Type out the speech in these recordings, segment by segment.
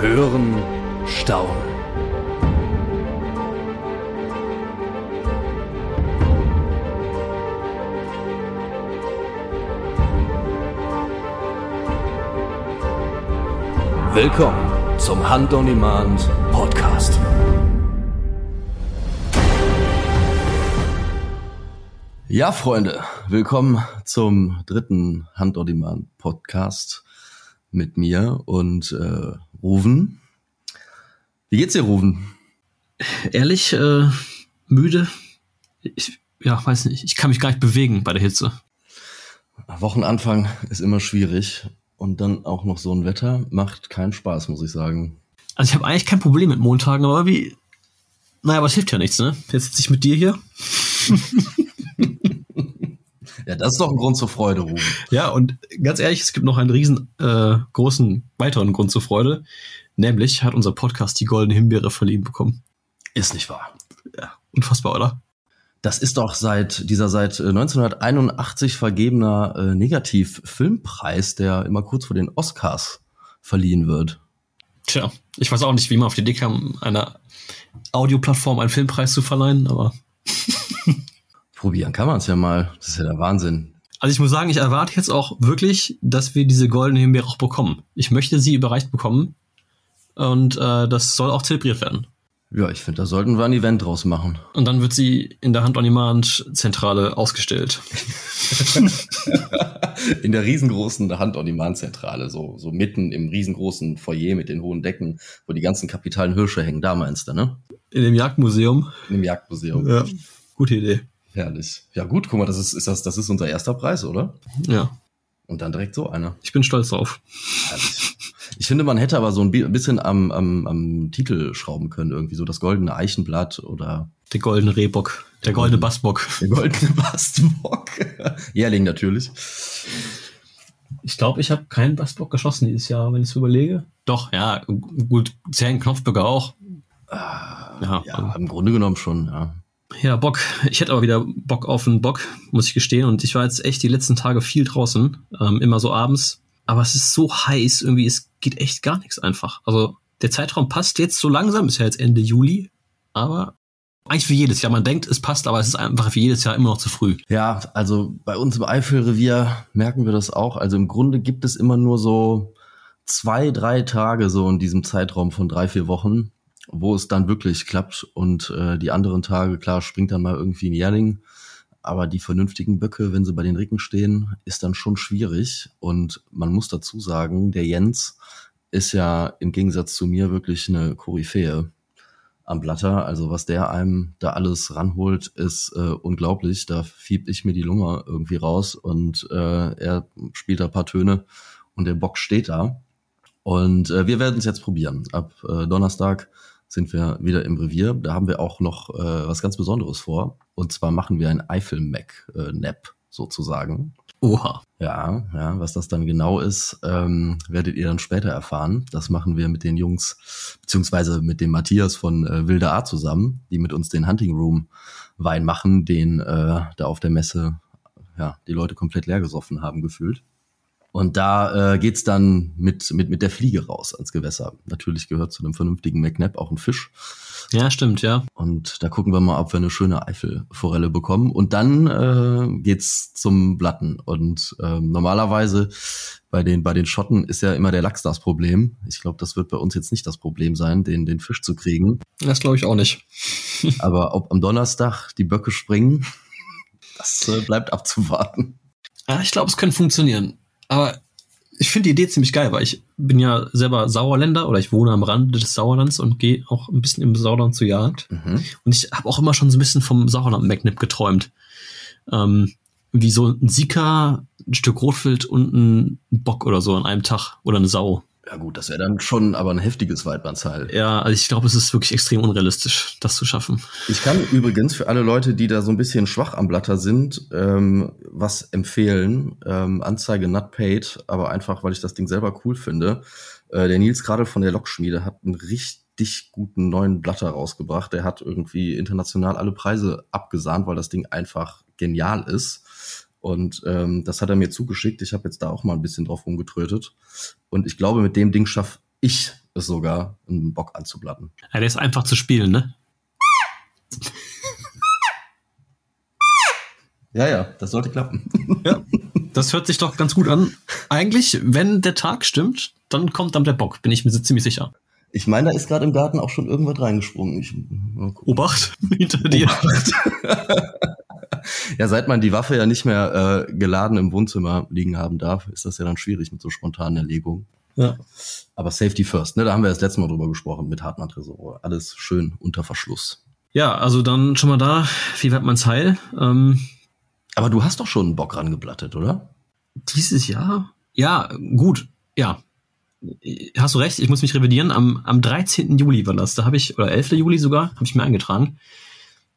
Hören, staunen. Willkommen zum Hand on Demand Podcast. Ja, Freunde, willkommen zum dritten Hand on Demand Podcast mit mir und äh, Ruven. Wie geht's dir, Ruven? Ehrlich, äh, müde. Ich, ja, weiß nicht. Ich kann mich gar nicht bewegen bei der Hitze. Wochenanfang ist immer schwierig und dann auch noch so ein Wetter macht keinen Spaß, muss ich sagen. Also ich habe eigentlich kein Problem mit Montagen, aber wie. Naja, aber es hilft ja nichts, ne? Jetzt sitze ich mit dir hier. Ja, das ist doch ein Grund zur Freude, Ruben. Ja, und ganz ehrlich, es gibt noch einen riesen äh, großen weiteren Grund zur Freude. Nämlich hat unser Podcast die Goldene Himbeere verliehen bekommen. Ist nicht wahr. Ja, unfassbar, oder? Das ist doch seit dieser seit 1981 vergebener äh, Negativ-Filmpreis, der immer kurz vor den Oscars verliehen wird. Tja, ich weiß auch nicht, wie man auf die Idee kam, einer Audioplattform einen Filmpreis zu verleihen, aber Probieren kann man es ja mal. Das ist ja der Wahnsinn. Also ich muss sagen, ich erwarte jetzt auch wirklich, dass wir diese goldene Himbeere auch bekommen. Ich möchte sie überreicht bekommen und äh, das soll auch zelebriert werden. Ja, ich finde, da sollten wir ein Event draus machen. Und dann wird sie in der Hand-on-Demand-Zentrale ausgestellt. in der riesengroßen Hand-on-Demand-Zentrale, so, so mitten im riesengroßen Foyer mit den hohen Decken, wo die ganzen kapitalen Hirsche hängen. Da meinst du, ne? In dem Jagdmuseum. In dem Jagdmuseum. Ja, gute Idee. Herrlich. Ja gut, guck mal, das ist, ist das, das ist unser erster Preis, oder? Ja. Und dann direkt so einer. Ich bin stolz drauf. Herrlich. Ich finde, man hätte aber so ein bisschen am, am, am Titel schrauben können, irgendwie so das goldene Eichenblatt oder. Der goldene Rehbock. Der goldene Bassbock. Der goldene Bassbock. Jährling natürlich. Ich glaube, ich habe keinen Bassbock geschossen dieses Jahr, wenn ich es überlege. Doch, ja, gut, zehn Knopfböcke auch. Ja, ja, im Grunde genommen schon, ja. Ja, Bock. Ich hätte aber wieder Bock auf einen Bock, muss ich gestehen. Und ich war jetzt echt die letzten Tage viel draußen, ähm, immer so abends. Aber es ist so heiß, irgendwie, es geht echt gar nichts einfach. Also der Zeitraum passt jetzt so langsam, ist ja jetzt Ende Juli, aber eigentlich für jedes Jahr. Man denkt, es passt, aber es ist einfach für jedes Jahr immer noch zu früh. Ja, also bei uns im Eifelrevier merken wir das auch. Also im Grunde gibt es immer nur so zwei, drei Tage so in diesem Zeitraum von drei, vier Wochen, wo es dann wirklich klappt. Und äh, die anderen Tage, klar, springt dann mal irgendwie ein Jährling. Aber die vernünftigen Böcke, wenn sie bei den Ricken stehen, ist dann schon schwierig. Und man muss dazu sagen, der Jens ist ja im Gegensatz zu mir wirklich eine Koryphäe am Blatter. Also was der einem da alles ranholt, ist äh, unglaublich. Da fiebt ich mir die Lunge irgendwie raus und äh, er spielt da paar Töne und der Bock steht da. Und äh, wir werden es jetzt probieren. Ab äh, Donnerstag sind wir wieder im Revier. Da haben wir auch noch äh, was ganz Besonderes vor. Und zwar machen wir ein Eifel-Mac-Nap sozusagen. Oha. Ja, ja, was das dann genau ist, ähm, werdet ihr dann später erfahren. Das machen wir mit den Jungs, beziehungsweise mit dem Matthias von äh, Wilde A zusammen, die mit uns den Hunting Room Wein machen, den äh, da auf der Messe ja, die Leute komplett leer gesoffen haben gefühlt. Und da äh, geht's dann mit, mit, mit der Fliege raus ans Gewässer. Natürlich gehört zu einem vernünftigen McNap auch ein Fisch. Ja, stimmt, ja. Und da gucken wir mal, ob wir eine schöne Eifelforelle bekommen. Und dann äh, geht's zum Blatten. Und äh, normalerweise bei den, bei den Schotten ist ja immer der Lachs das Problem. Ich glaube, das wird bei uns jetzt nicht das Problem sein, den, den Fisch zu kriegen. Das glaube ich auch nicht. Aber ob am Donnerstag die Böcke springen, das äh, bleibt abzuwarten. Ja, ich glaube, es könnte funktionieren. Aber ich finde die Idee ziemlich geil, weil ich bin ja selber Sauerländer oder ich wohne am Rande des Sauerlands und gehe auch ein bisschen im Sauerland zur Jagd. Mhm. Und ich habe auch immer schon so ein bisschen vom Sauerland Magnip geträumt. Ähm, wie so ein Sika, ein Stück Rotwild und ein Bock oder so an einem Tag oder eine Sau. Ja gut, das wäre dann schon aber ein heftiges Weidmannsheil. Ja, also ich glaube, es ist wirklich extrem unrealistisch, das zu schaffen. Ich kann übrigens für alle Leute, die da so ein bisschen schwach am Blatter sind, ähm, was empfehlen. Ähm, Anzeige not paid, aber einfach, weil ich das Ding selber cool finde. Äh, der Nils gerade von der Lokschmiede hat einen richtig guten neuen Blatter rausgebracht. Der hat irgendwie international alle Preise abgesahnt, weil das Ding einfach genial ist. Und ähm, das hat er mir zugeschickt. Ich habe jetzt da auch mal ein bisschen drauf rumgetrötet. Und ich glaube, mit dem Ding schafft ich es sogar, einen Bock anzublatten. Ja, der ist einfach zu spielen, ne? Ja, ja, das sollte klappen. Ja, das hört sich doch ganz gut an. Eigentlich, wenn der Tag stimmt, dann kommt dann der Bock, bin ich mir ziemlich sicher. Ich meine, da ist gerade im Garten auch schon irgendwas reingesprungen. Ich, Obacht hinter dir. Obacht. ja, seit man die Waffe ja nicht mehr äh, geladen im Wohnzimmer liegen haben darf, ist das ja dann schwierig mit so spontanen Erlegungen. Ja. Aber Safety first, ne? Da haben wir das letzte Mal drüber gesprochen mit Hartmann Tresor. Alles schön unter Verschluss. Ja, also dann schon mal da, wie wird man's heil? Ähm, Aber du hast doch schon einen Bock rangeblattet, oder? Dieses Jahr? Ja, gut, ja. Hast du recht, ich muss mich revidieren. Am, am 13. Juli war das. Da habe ich, oder 11. Juli sogar, habe ich mir eingetragen.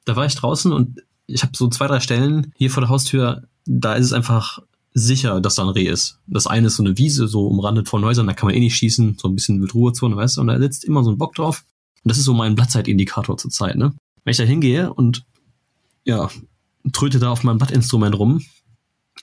Da war ich draußen und ich habe so zwei, drei Stellen hier vor der Haustür, da ist es einfach sicher, dass da ein Reh ist. Das eine ist so eine Wiese, so umrandet von Häusern, da kann man eh nicht schießen, so ein bisschen mit Ruhezone, weißt du, und da sitzt immer so ein Bock drauf. Und das ist so mein Blattzeitindikator zur Zeit, ne? Wenn ich da hingehe und ja, tröte da auf meinem Blattinstrument rum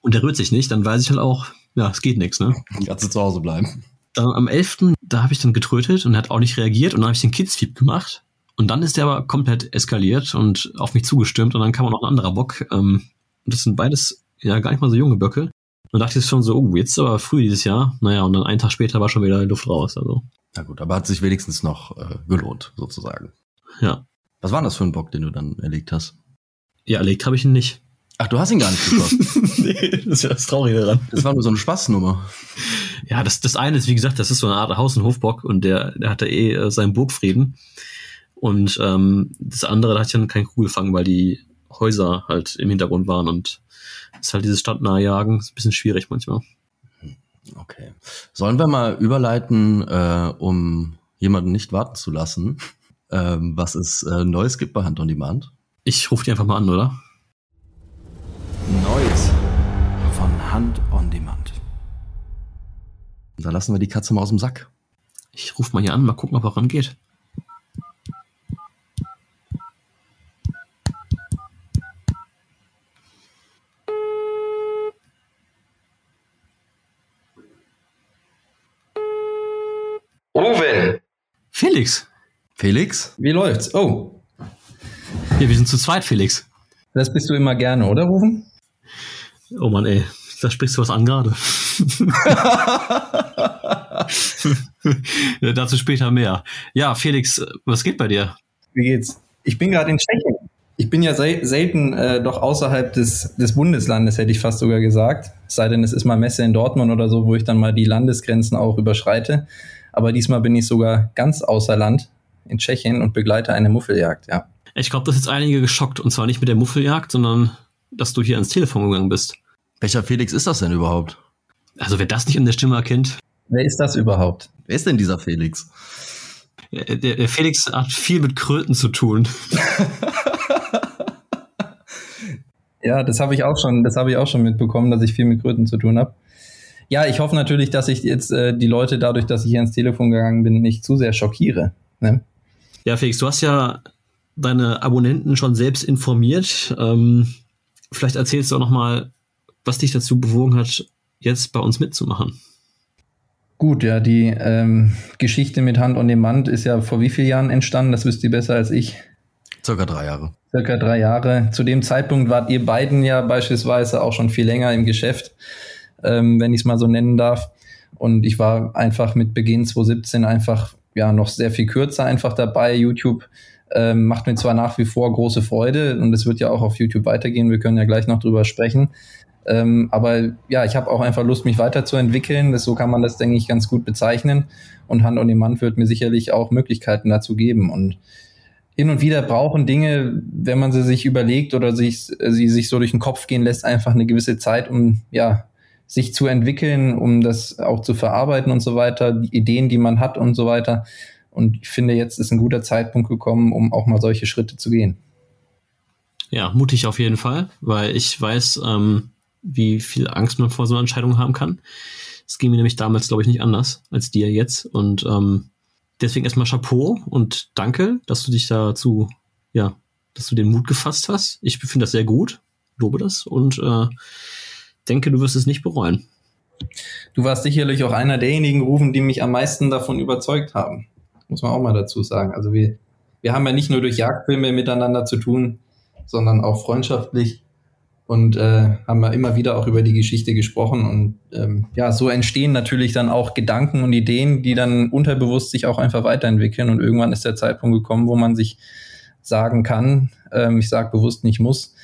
und der rührt sich nicht, dann weiß ich halt auch, ja, es geht nichts, ne? Kannst du zu Hause bleiben. Dann am 11., da habe ich dann getrötet und er hat auch nicht reagiert und dann habe ich den Kidsfeed gemacht. Und dann ist der aber komplett eskaliert und auf mich zugestürmt und dann kam auch noch ein anderer Bock. Ähm, und das sind beides ja gar nicht mal so junge Böcke. Und dachte ich schon so, oh, jetzt aber früh dieses Jahr. Naja, und dann einen Tag später war schon wieder Luft raus. Also. Na gut, aber hat sich wenigstens noch äh, gelohnt, sozusagen. Ja. Was war das für ein Bock, den du dann erlegt hast? Ja, erlegt habe ich ihn nicht. Ach, du hast ihn gar nicht geschossen. nee, das ist ja das Traurige daran. Das war nur so eine Spaßnummer. Ja, das, das eine ist, wie gesagt, das ist so eine Art Haus- und Hofbock und der, der hatte eh äh, seinen Burgfrieden. Und ähm, das andere, da ich dann keinen Kugelfang, weil die Häuser halt im Hintergrund waren und ist halt dieses stadtnahe Jagen, ist ein bisschen schwierig manchmal. Okay. Sollen wir mal überleiten, äh, um jemanden nicht warten zu lassen, ähm, was es äh, Neues gibt bei Hand on Demand? Ich rufe die einfach mal an, oder? Neues von Hand on Demand. Da lassen wir die Katze mal aus dem Sack. Ich rufe mal hier an, mal gucken, ob er rangeht. Ruben. Felix. Felix? Wie läuft's? Oh. Ja, wir sind zu zweit, Felix. Das bist du immer gerne, oder, Rufen? Oh Mann, ey. Da sprichst du was an gerade. ja, dazu später mehr. Ja, Felix, was geht bei dir? Wie geht's? Ich bin gerade in Tschechien. Ich bin ja sel selten äh, doch außerhalb des, des Bundeslandes, hätte ich fast sogar gesagt. Es sei denn, es ist mal Messe in Dortmund oder so, wo ich dann mal die Landesgrenzen auch überschreite. Aber diesmal bin ich sogar ganz außer Land in Tschechien und begleite eine Muffeljagd, ja. Ich glaube, das ist jetzt einige geschockt. Und zwar nicht mit der Muffeljagd, sondern dass du hier ans Telefon gegangen bist. Welcher Felix ist das denn überhaupt? Also wer das nicht in der Stimme erkennt. Wer ist das überhaupt? Wer ist denn dieser Felix? Der, der Felix hat viel mit Kröten zu tun. ja, das habe ich auch schon, das habe ich auch schon mitbekommen, dass ich viel mit Kröten zu tun habe. Ja, ich hoffe natürlich, dass ich jetzt äh, die Leute dadurch, dass ich hier ans Telefon gegangen bin, nicht zu sehr schockiere. Ne? Ja, Felix, du hast ja deine Abonnenten schon selbst informiert. Ähm, vielleicht erzählst du auch noch mal, was dich dazu bewogen hat, jetzt bei uns mitzumachen. Gut, ja, die ähm, Geschichte mit Hand on Demand ist ja vor wie vielen Jahren entstanden? Das wisst ihr besser als ich. Circa drei Jahre. Circa drei Jahre. Zu dem Zeitpunkt wart ihr beiden ja beispielsweise auch schon viel länger im Geschäft ähm, wenn ich es mal so nennen darf. Und ich war einfach mit Beginn 2017 einfach ja noch sehr viel kürzer einfach dabei. YouTube ähm, macht mir zwar nach wie vor große Freude und es wird ja auch auf YouTube weitergehen. Wir können ja gleich noch drüber sprechen. Ähm, aber ja, ich habe auch einfach Lust, mich weiterzuentwickeln. Das, so kann man das, denke ich, ganz gut bezeichnen. Und Hand on Demand wird mir sicherlich auch Möglichkeiten dazu geben. Und hin und wieder brauchen Dinge, wenn man sie sich überlegt oder sich, sie sich so durch den Kopf gehen lässt, einfach eine gewisse Zeit, um ja sich zu entwickeln, um das auch zu verarbeiten und so weiter, die Ideen, die man hat und so weiter. Und ich finde, jetzt ist ein guter Zeitpunkt gekommen, um auch mal solche Schritte zu gehen. Ja, mutig auf jeden Fall, weil ich weiß, ähm, wie viel Angst man vor so einer Entscheidung haben kann. Es ging mir nämlich damals, glaube ich, nicht anders als dir jetzt. Und ähm, deswegen erstmal Chapeau und danke, dass du dich dazu, ja, dass du den Mut gefasst hast. Ich finde das sehr gut, lobe das und äh, denke, du wirst es nicht bereuen. Du warst sicherlich auch einer derjenigen Rufen, die mich am meisten davon überzeugt haben. Muss man auch mal dazu sagen. Also wir, wir haben ja nicht nur durch Jagdfilme miteinander zu tun, sondern auch freundschaftlich und äh, haben ja immer wieder auch über die Geschichte gesprochen. Und ähm, ja, so entstehen natürlich dann auch Gedanken und Ideen, die dann unterbewusst sich auch einfach weiterentwickeln. Und irgendwann ist der Zeitpunkt gekommen, wo man sich sagen kann, ähm, ich sage bewusst nicht muss,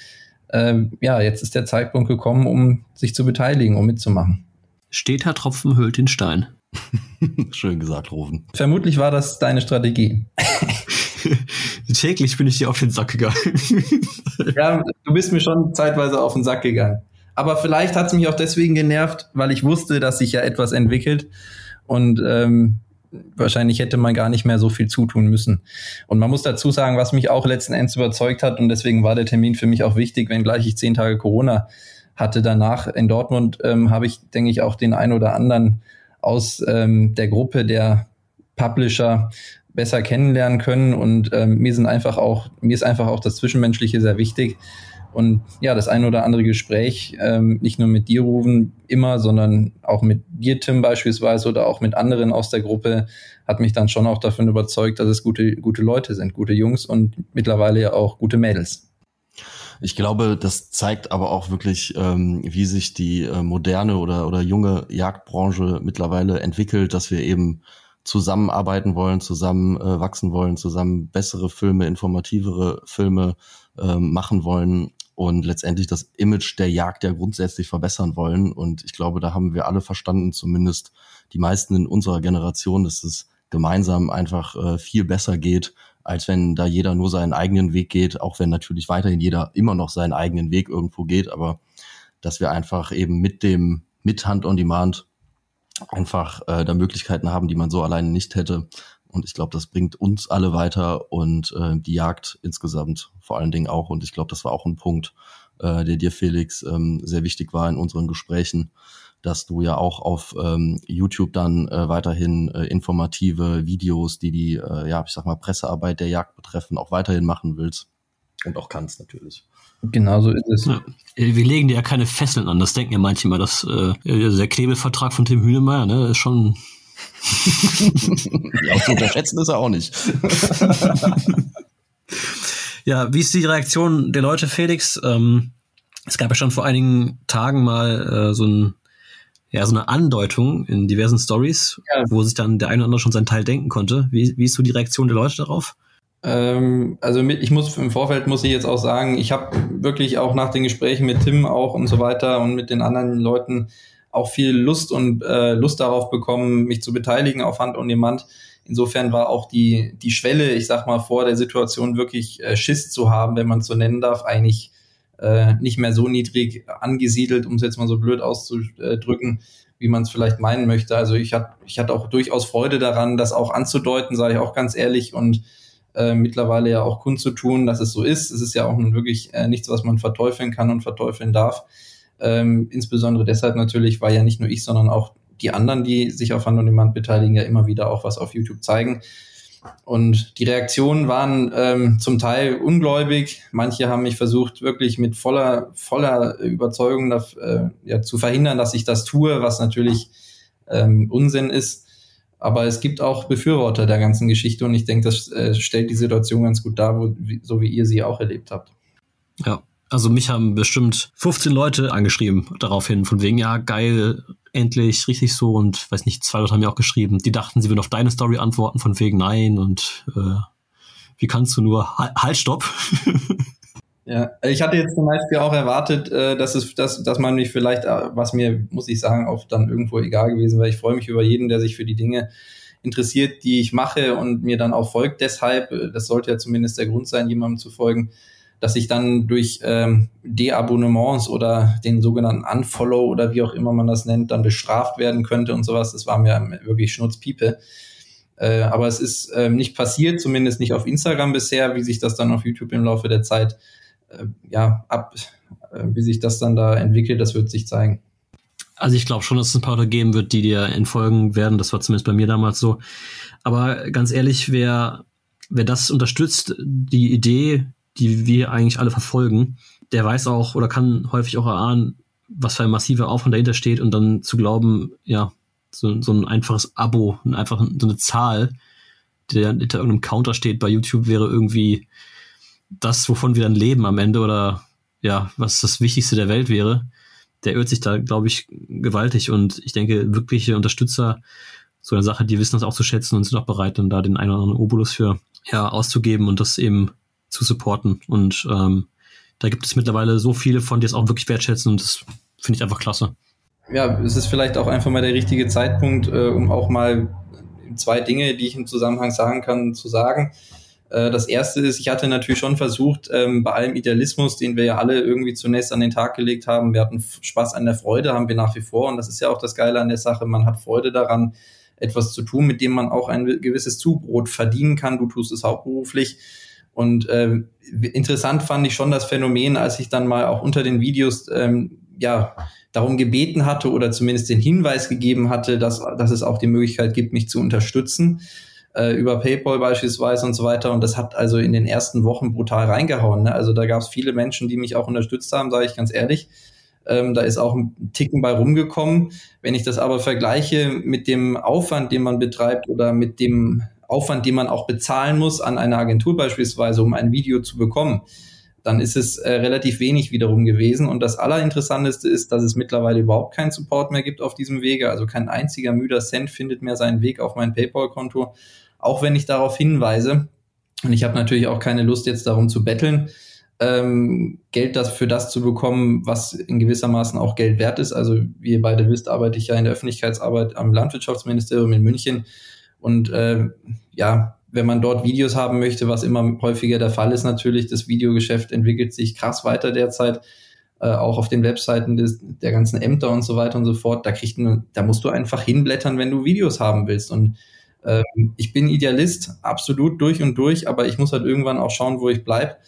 ähm, ja, jetzt ist der Zeitpunkt gekommen, um sich zu beteiligen, um mitzumachen. Steter Tropfen hüllt den Stein. Schön gesagt, Rufen. Vermutlich war das deine Strategie. Täglich bin ich dir auf den Sack gegangen. ja, du bist mir schon zeitweise auf den Sack gegangen. Aber vielleicht hat es mich auch deswegen genervt, weil ich wusste, dass sich ja etwas entwickelt. Und ähm, wahrscheinlich hätte man gar nicht mehr so viel zutun müssen. Und man muss dazu sagen, was mich auch letzten Endes überzeugt hat, und deswegen war der Termin für mich auch wichtig, wenngleich ich zehn Tage Corona hatte danach in Dortmund, ähm, habe ich, denke ich, auch den ein oder anderen aus ähm, der Gruppe der Publisher besser kennenlernen können. Und ähm, mir sind einfach auch, mir ist einfach auch das Zwischenmenschliche sehr wichtig. Und ja, das ein oder andere Gespräch, ähm, nicht nur mit dir, Rufen, immer, sondern auch mit dir, Tim, beispielsweise, oder auch mit anderen aus der Gruppe, hat mich dann schon auch davon überzeugt, dass es gute, gute Leute sind, gute Jungs und mittlerweile ja auch gute Mädels. Ich glaube, das zeigt aber auch wirklich, ähm, wie sich die äh, moderne oder, oder junge Jagdbranche mittlerweile entwickelt, dass wir eben zusammenarbeiten wollen, zusammen äh, wachsen wollen, zusammen bessere Filme, informativere Filme äh, machen wollen und letztendlich das Image der Jagd ja grundsätzlich verbessern wollen. Und ich glaube, da haben wir alle verstanden, zumindest die meisten in unserer Generation, dass es gemeinsam einfach äh, viel besser geht, als wenn da jeder nur seinen eigenen Weg geht, auch wenn natürlich weiterhin jeder immer noch seinen eigenen Weg irgendwo geht, aber dass wir einfach eben mit dem, mit Hand on Demand einfach äh, da Möglichkeiten haben, die man so alleine nicht hätte. Und ich glaube, das bringt uns alle weiter und äh, die Jagd insgesamt vor allen Dingen auch. Und ich glaube, das war auch ein Punkt, äh, der dir, Felix, ähm, sehr wichtig war in unseren Gesprächen, dass du ja auch auf ähm, YouTube dann äh, weiterhin äh, informative Videos, die die, äh, ja, ich sag mal, Pressearbeit der Jagd betreffen, auch weiterhin machen willst. Und auch kannst natürlich. Genau so ist es. Ja. Wir legen dir ja keine Fesseln an. Das denken ja manche mal. Das, äh, der Knebelvertrag von Tim Hühnemeier, ne, ist schon. ja, zu unterschätzen ist er auch nicht. ja, wie ist die Reaktion der Leute, Felix? Ähm, es gab ja schon vor einigen Tagen mal äh, so ein ja, so eine Andeutung in diversen Stories, ja. wo sich dann der eine oder andere schon seinen Teil denken konnte. Wie, wie ist so die Reaktion der Leute darauf? Ähm, also ich muss im Vorfeld muss ich jetzt auch sagen, ich habe wirklich auch nach den Gesprächen mit Tim auch und so weiter und mit den anderen Leuten auch viel Lust und äh, Lust darauf bekommen, mich zu beteiligen auf Hand und Demand. Insofern war auch die, die Schwelle, ich sag mal, vor der Situation wirklich äh, Schiss zu haben, wenn man es so nennen darf, eigentlich äh, nicht mehr so niedrig angesiedelt, um es jetzt mal so blöd auszudrücken, wie man es vielleicht meinen möchte. Also ich hatte ich hatte auch durchaus Freude daran, das auch anzudeuten, sage ich auch ganz ehrlich, und äh, mittlerweile ja auch kundzutun, dass es so ist. Es ist ja auch nun wirklich äh, nichts, was man verteufeln kann und verteufeln darf. Ähm, insbesondere deshalb natürlich, weil ja nicht nur ich, sondern auch die anderen, die sich auf Hand und Demand beteiligen, ja immer wieder auch was auf YouTube zeigen. Und die Reaktionen waren ähm, zum Teil ungläubig. Manche haben mich versucht, wirklich mit voller, voller Überzeugung äh, ja, zu verhindern, dass ich das tue, was natürlich ähm, Unsinn ist. Aber es gibt auch Befürworter der ganzen Geschichte und ich denke, das äh, stellt die Situation ganz gut dar, wo, wie, so wie ihr sie auch erlebt habt. Ja, also mich haben bestimmt 15 Leute angeschrieben daraufhin, von wegen, ja, geil, endlich, richtig so und weiß nicht, zwei Leute haben mir auch geschrieben, die dachten, sie würden auf deine Story antworten, von wegen nein und äh, wie kannst du nur, halt, stopp. Ja, ich hatte jetzt zum Beispiel auch erwartet, äh, dass es, dass, dass man mich vielleicht, äh, was mir, muss ich sagen, auch dann irgendwo egal gewesen wäre. Ich freue mich über jeden, der sich für die Dinge interessiert, die ich mache und mir dann auch folgt. Deshalb, äh, das sollte ja zumindest der Grund sein, jemandem zu folgen, dass ich dann durch ähm, Deabonnements oder den sogenannten Unfollow oder wie auch immer man das nennt, dann bestraft werden könnte und sowas. Das war mir wirklich Schnutzpiepe. Äh, aber es ist äh, nicht passiert, zumindest nicht auf Instagram bisher, wie sich das dann auf YouTube im Laufe der Zeit äh, ja, ab, äh, wie sich das dann da entwickelt, das wird sich zeigen. Also ich glaube schon, dass es ein paar Leute geben wird, die dir entfolgen werden. Das war zumindest bei mir damals so. Aber ganz ehrlich, wer, wer das unterstützt, die Idee, die wir eigentlich alle verfolgen, der weiß auch oder kann häufig auch erahnen, was für ein massiver Aufwand dahinter steht und dann zu glauben, ja, so, so ein einfaches Abo, einfach so eine Zahl, die da hinter irgendeinem Counter steht bei YouTube, wäre irgendwie das, wovon wir dann leben am Ende oder ja, was das Wichtigste der Welt wäre. Der irrt sich da, glaube ich, gewaltig und ich denke, wirkliche Unterstützer so eine Sache, die wissen das auch zu schätzen und sind auch bereit, dann da den einen oder anderen Obolus für ja, auszugeben und das eben zu supporten. Und ähm, da gibt es mittlerweile so viele von, die es auch wirklich wertschätzen und das finde ich einfach klasse. Ja, es ist vielleicht auch einfach mal der richtige Zeitpunkt, äh, um auch mal zwei Dinge, die ich im Zusammenhang sagen kann, zu sagen. Äh, das erste ist, ich hatte natürlich schon versucht, ähm, bei allem Idealismus, den wir ja alle irgendwie zunächst an den Tag gelegt haben, wir hatten Spaß an der Freude, haben wir nach wie vor. Und das ist ja auch das Geile an der Sache. Man hat Freude daran, etwas zu tun, mit dem man auch ein gewisses Zubrot verdienen kann. Du tust es hauptberuflich. Und äh, interessant fand ich schon das Phänomen, als ich dann mal auch unter den Videos ähm, ja darum gebeten hatte oder zumindest den Hinweis gegeben hatte, dass, dass es auch die Möglichkeit gibt, mich zu unterstützen äh, über PayPal beispielsweise und so weiter. Und das hat also in den ersten Wochen brutal reingehauen. Ne? Also da gab es viele Menschen, die mich auch unterstützt haben, sage ich ganz ehrlich. Ähm, da ist auch ein Ticken bei rumgekommen. Wenn ich das aber vergleiche mit dem Aufwand, den man betreibt oder mit dem Aufwand, den man auch bezahlen muss an eine Agentur beispielsweise, um ein Video zu bekommen, dann ist es äh, relativ wenig wiederum gewesen. Und das Allerinteressanteste ist, dass es mittlerweile überhaupt keinen Support mehr gibt auf diesem Wege. Also kein einziger müder Cent findet mehr seinen Weg auf mein PayPal-Konto, auch wenn ich darauf hinweise. Und ich habe natürlich auch keine Lust, jetzt darum zu betteln, ähm, Geld das für das zu bekommen, was in gewissermaßen auch Geld wert ist. Also wie ihr beide wisst, arbeite ich ja in der Öffentlichkeitsarbeit am Landwirtschaftsministerium in München. Und äh, ja, wenn man dort Videos haben möchte, was immer häufiger der Fall ist, natürlich, das Videogeschäft entwickelt sich krass weiter derzeit. Äh, auch auf den Webseiten des, der ganzen Ämter und so weiter und so fort. Da kriegt man, da musst du einfach hinblättern, wenn du Videos haben willst. Und äh, ich bin Idealist, absolut durch und durch, aber ich muss halt irgendwann auch schauen, wo ich bleib.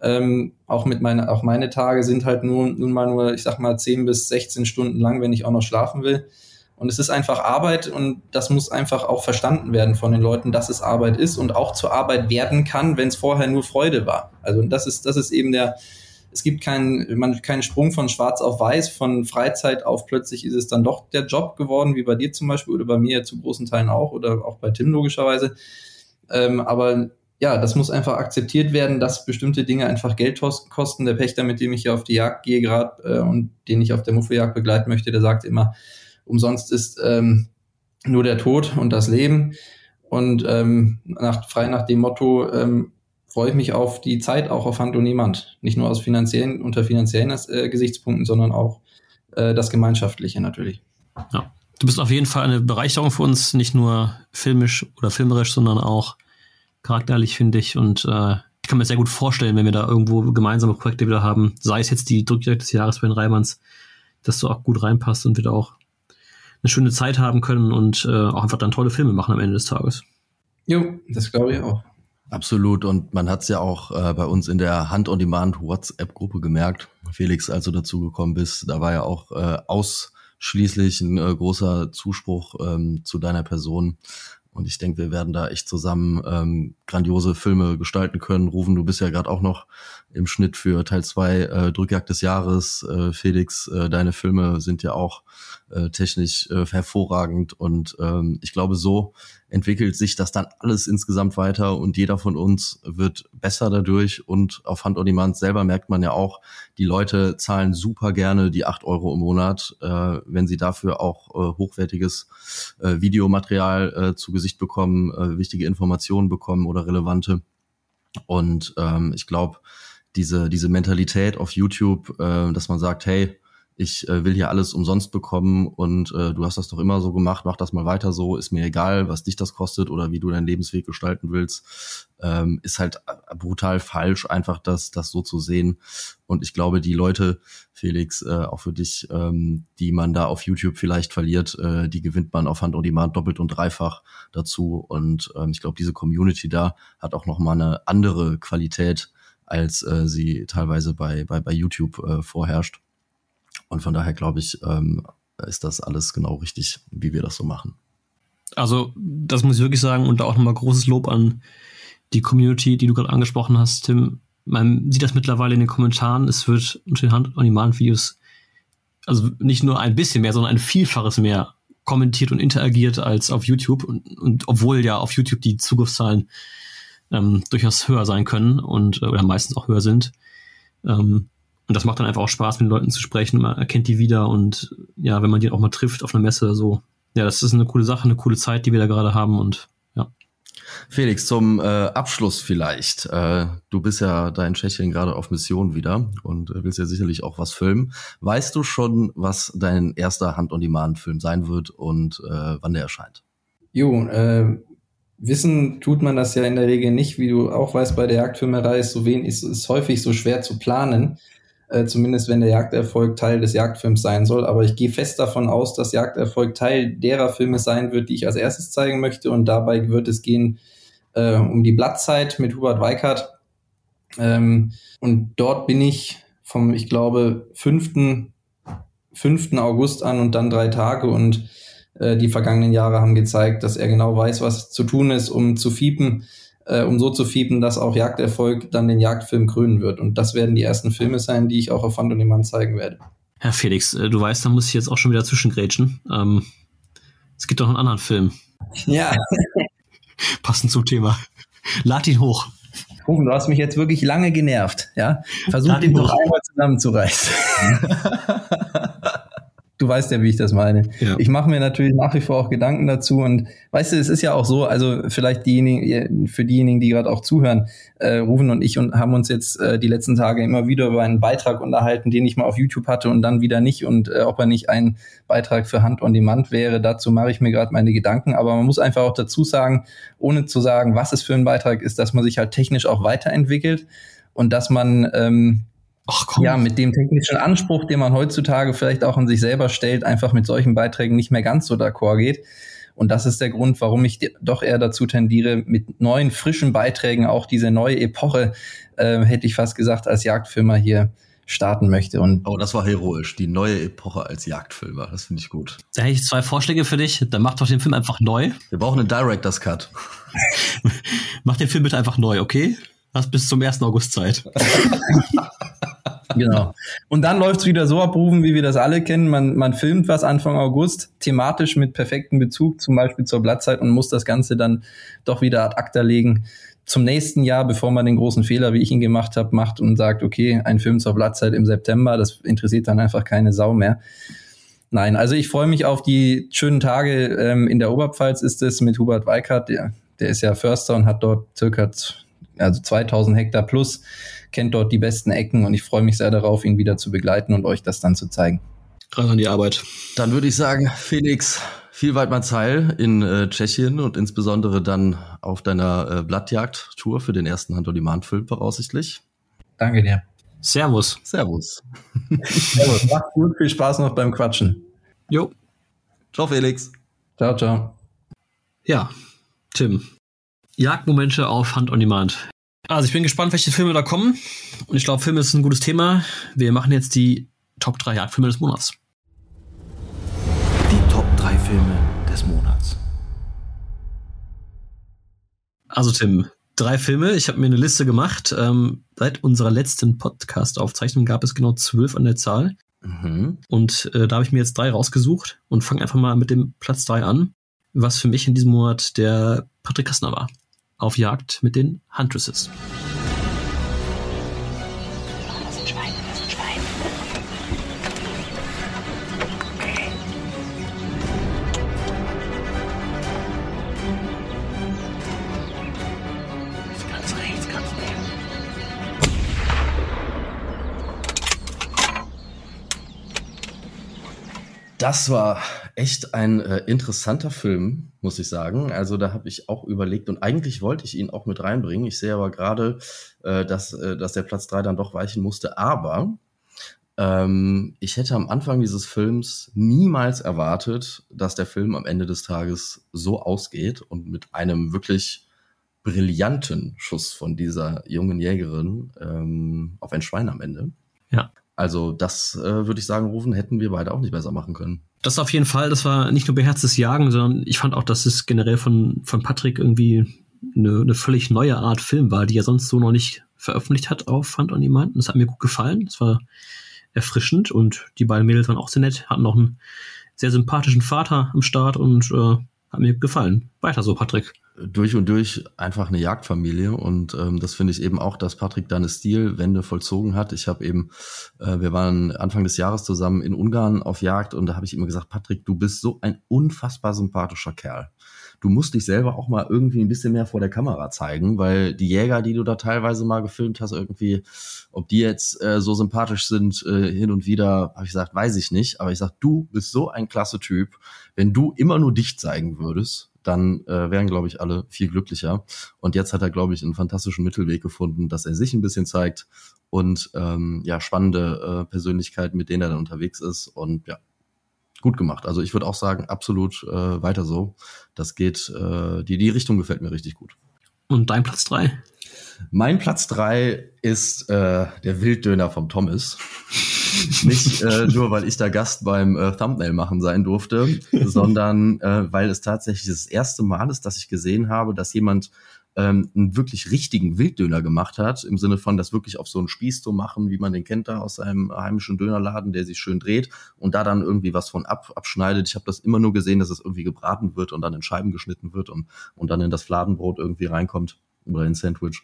Ähm, auch mit meine, auch meine Tage sind halt nur, nun mal nur, ich sag mal, 10 bis 16 Stunden lang, wenn ich auch noch schlafen will. Und es ist einfach Arbeit und das muss einfach auch verstanden werden von den Leuten, dass es Arbeit ist und auch zur Arbeit werden kann, wenn es vorher nur Freude war. Also das ist, das ist eben der, es gibt keinen, man, keinen Sprung von schwarz auf weiß, von Freizeit auf plötzlich ist es dann doch der Job geworden, wie bei dir zum Beispiel oder bei mir zu großen Teilen auch oder auch bei Tim logischerweise. Ähm, aber ja, das muss einfach akzeptiert werden, dass bestimmte Dinge einfach Geld kosten. Der Pächter, mit dem ich hier auf die Jagd gehe gerade äh, und den ich auf der Muffojagd begleiten möchte, der sagt immer, umsonst ist ähm, nur der Tod und das Leben. Und ähm, nach, frei nach dem Motto ähm, freue ich mich auf die Zeit auch auf Hand und Niemand. Nicht nur aus finanziellen, unter finanziellen äh, Gesichtspunkten, sondern auch äh, das Gemeinschaftliche natürlich. Ja. Du bist auf jeden Fall eine Bereicherung für uns, nicht nur filmisch oder filmerisch, sondern auch charakterlich, finde ich. Und äh, ich kann mir sehr gut vorstellen, wenn wir da irgendwo gemeinsame Projekte wieder haben, sei es jetzt die Drückjagd des Jahres bei den Reimanns, dass du auch gut reinpasst und wir da auch eine schöne Zeit haben können und äh, auch einfach dann tolle Filme machen am Ende des Tages. Jo, das glaube ich auch. Absolut. Und man hat es ja auch äh, bei uns in der Hand-on-Demand WhatsApp-Gruppe gemerkt. Felix, als du dazugekommen bist, da war ja auch äh, ausschließlich ein äh, großer Zuspruch ähm, zu deiner Person. Und ich denke, wir werden da echt zusammen ähm, grandiose Filme gestalten können. Rufen, du bist ja gerade auch noch im Schnitt für Teil 2 äh, Drückjagd des Jahres. Äh, Felix, äh, deine Filme sind ja auch äh, technisch äh, hervorragend. Und ähm, ich glaube, so entwickelt sich das dann alles insgesamt weiter und jeder von uns wird besser dadurch. Und auf Hand on Demand selber merkt man ja auch, die Leute zahlen super gerne die acht Euro im Monat, äh, wenn sie dafür auch äh, hochwertiges äh, Videomaterial äh, zu Gesicht bekommen, äh, wichtige Informationen bekommen oder relevante. Und ähm, ich glaube, diese, diese Mentalität auf YouTube, äh, dass man sagt, hey, ich äh, will hier alles umsonst bekommen und äh, du hast das doch immer so gemacht, mach das mal weiter so, ist mir egal, was dich das kostet oder wie du deinen Lebensweg gestalten willst, ähm, ist halt brutal falsch, einfach das, das so zu sehen. Und ich glaube, die Leute, Felix, äh, auch für dich, ähm, die man da auf YouTube vielleicht verliert, äh, die gewinnt man auf Hand on Demand doppelt und dreifach dazu. Und ähm, ich glaube, diese Community da hat auch noch mal eine andere Qualität, als äh, sie teilweise bei, bei, bei YouTube äh, vorherrscht. Und von daher glaube ich, ähm, ist das alles genau richtig, wie wir das so machen. Also, das muss ich wirklich sagen und auch nochmal großes Lob an die Community, die du gerade angesprochen hast, Tim. Man sieht das mittlerweile in den Kommentaren. Es wird unter den Hand-on-Demand-Videos also nicht nur ein bisschen mehr, sondern ein Vielfaches mehr kommentiert und interagiert als auf YouTube. Und, und obwohl ja auf YouTube die Zugriffszahlen ähm, durchaus höher sein können und äh, oder meistens auch höher sind. Ähm, und das macht dann einfach auch Spaß, mit den Leuten zu sprechen. Man erkennt die wieder und ja, wenn man die auch mal trifft auf einer Messe, so, ja, das ist eine coole Sache, eine coole Zeit, die wir da gerade haben und ja. Felix, zum äh, Abschluss vielleicht. Äh, du bist ja da in Tschechien gerade auf Mission wieder und äh, willst ja sicherlich auch was filmen. Weißt du schon, was dein erster Hand-on-Demand-Film sein wird und äh, wann der erscheint? Jo, äh, wissen tut man das ja in der Regel nicht, wie du auch weißt, bei der Jagdfilmerei ist so wenig, ist, ist häufig so schwer zu planen äh, zumindest wenn der Jagderfolg Teil des Jagdfilms sein soll. Aber ich gehe fest davon aus, dass Jagderfolg Teil derer Filme sein wird, die ich als erstes zeigen möchte. Und dabei wird es gehen äh, um die Blattzeit mit Hubert Weikert. Ähm, und dort bin ich vom, ich glaube, 5. 5. August an und dann drei Tage und äh, die vergangenen Jahre haben gezeigt, dass er genau weiß, was zu tun ist, um zu fiepen äh, um so zu fiepen, dass auch Jagderfolg dann den Jagdfilm krönen wird. Und das werden die ersten Filme sein, die ich auch auf Fund on Demand zeigen werde. Herr Felix, äh, du weißt, da muss ich jetzt auch schon wieder zwischengrätschen. Ähm, es gibt doch einen anderen Film. Ja. Passend zum Thema. Lad ihn hoch. Rufen, du hast mich jetzt wirklich lange genervt, ja? Versuch ihn doch einmal zusammenzureißen. du weißt ja, wie ich das meine. Ja. Ich mache mir natürlich nach wie vor auch Gedanken dazu und weißt du, es ist ja auch so, also vielleicht diejenigen, für diejenigen, die gerade auch zuhören, äh, Rufen und ich und haben uns jetzt äh, die letzten Tage immer wieder über einen Beitrag unterhalten, den ich mal auf YouTube hatte und dann wieder nicht und äh, ob er nicht ein Beitrag für Hand on Demand wäre. Dazu mache ich mir gerade meine Gedanken, aber man muss einfach auch dazu sagen, ohne zu sagen, was es für ein Beitrag ist, dass man sich halt technisch auch weiterentwickelt und dass man ähm, Ach, komm. Ja, mit dem technischen Anspruch, den man heutzutage vielleicht auch an sich selber stellt, einfach mit solchen Beiträgen nicht mehr ganz so d'accord geht. Und das ist der Grund, warum ich doch eher dazu tendiere, mit neuen, frischen Beiträgen auch diese neue Epoche, äh, hätte ich fast gesagt, als Jagdfilmer hier starten möchte. Und oh, das war heroisch. Die neue Epoche als Jagdfilmer. Das finde ich gut. Da hätte ich zwei Vorschläge für dich. Dann mach doch den Film einfach neu. Wir brauchen einen Director's Cut. mach den Film bitte einfach neu, okay? Hast bis zum 1. August Zeit. genau. Und dann läuft es wieder so abrufen, wie wir das alle kennen. Man, man filmt was Anfang August, thematisch mit perfektem Bezug, zum Beispiel zur Blattzeit und muss das Ganze dann doch wieder ad acta legen zum nächsten Jahr, bevor man den großen Fehler, wie ich ihn gemacht habe, macht und sagt, okay, ein Film zur Blattzeit im September, das interessiert dann einfach keine Sau mehr. Nein, also ich freue mich auf die schönen Tage ähm, in der Oberpfalz ist es mit Hubert Weikart, der, der ist ja Förster und hat dort circa also 2000 Hektar plus kennt dort die besten Ecken und ich freue mich sehr darauf, ihn wieder zu begleiten und euch das dann zu zeigen. Gerade an die Arbeit. Dann würde ich sagen, Felix, viel Weidmannsheil in äh, Tschechien und insbesondere dann auf deiner äh, Blattjagd-Tour für den ersten Hand-on-Demand-Film voraussichtlich. Danke dir. Servus. Servus. Servus. Macht gut, viel Spaß noch beim Quatschen. Jo. Ciao, Felix. Ciao, ciao. Ja, Tim. Jagdmomente auf Hand on Demand. Also ich bin gespannt, welche Filme da kommen. Und ich glaube, Filme ist ein gutes Thema. Wir machen jetzt die Top 3 Jagdfilme des Monats. Die Top 3 Filme des Monats. Also Tim, drei Filme. Ich habe mir eine Liste gemacht. Ähm, seit unserer letzten Podcast-Aufzeichnung gab es genau zwölf an der Zahl. Mhm. Und äh, da habe ich mir jetzt drei rausgesucht und fange einfach mal mit dem Platz 3 an, was für mich in diesem Monat der Patrick Kastner war auf Jagd mit den Huntresses. Das war echt ein äh, interessanter Film, muss ich sagen. Also da habe ich auch überlegt und eigentlich wollte ich ihn auch mit reinbringen. Ich sehe aber gerade, äh, dass, äh, dass der Platz drei dann doch weichen musste. Aber ähm, ich hätte am Anfang dieses Films niemals erwartet, dass der Film am Ende des Tages so ausgeht und mit einem wirklich brillanten Schuss von dieser jungen Jägerin ähm, auf ein Schwein am Ende. Ja. Also das äh, würde ich sagen, rufen hätten wir beide auch nicht besser machen können. Das auf jeden Fall, das war nicht nur beherztes Jagen, sondern ich fand auch, dass es generell von, von Patrick irgendwie eine, eine völlig neue Art Film war, die er sonst so noch nicht veröffentlicht hat auf Fund on Demand. Das hat mir gut gefallen. Das war erfrischend und die beiden Mädels waren auch sehr nett, hatten noch einen sehr sympathischen Vater am Start und äh, hat mir gefallen. Weiter so, Patrick durch und durch einfach eine Jagdfamilie und ähm, das finde ich eben auch, dass Patrick da eine Stilwende vollzogen hat. Ich habe eben, äh, wir waren Anfang des Jahres zusammen in Ungarn auf Jagd und da habe ich immer gesagt, Patrick, du bist so ein unfassbar sympathischer Kerl. Du musst dich selber auch mal irgendwie ein bisschen mehr vor der Kamera zeigen, weil die Jäger, die du da teilweise mal gefilmt hast, irgendwie, ob die jetzt äh, so sympathisch sind äh, hin und wieder, habe ich gesagt, weiß ich nicht. Aber ich sag, du bist so ein klasse Typ. Wenn du immer nur dich zeigen würdest, dann äh, wären, glaube ich, alle viel glücklicher. Und jetzt hat er, glaube ich, einen fantastischen Mittelweg gefunden, dass er sich ein bisschen zeigt und ähm, ja, spannende äh, Persönlichkeiten, mit denen er dann unterwegs ist. Und ja, gut gemacht. Also ich würde auch sagen, absolut äh, weiter so. Das geht, äh, die, die Richtung gefällt mir richtig gut. Und dein Platz drei? Mein Platz drei ist äh, der Wilddöner vom Thomas. Nicht äh, nur, weil ich da Gast beim äh, Thumbnail machen sein durfte, sondern äh, weil es tatsächlich das erste Mal ist, dass ich gesehen habe, dass jemand ähm, einen wirklich richtigen Wilddöner gemacht hat, im Sinne von das wirklich auf so einen Spieß zu machen, wie man den kennt da aus einem heimischen Dönerladen, der sich schön dreht und da dann irgendwie was von ab, abschneidet. Ich habe das immer nur gesehen, dass es irgendwie gebraten wird und dann in Scheiben geschnitten wird und, und dann in das Fladenbrot irgendwie reinkommt oder in Sandwich.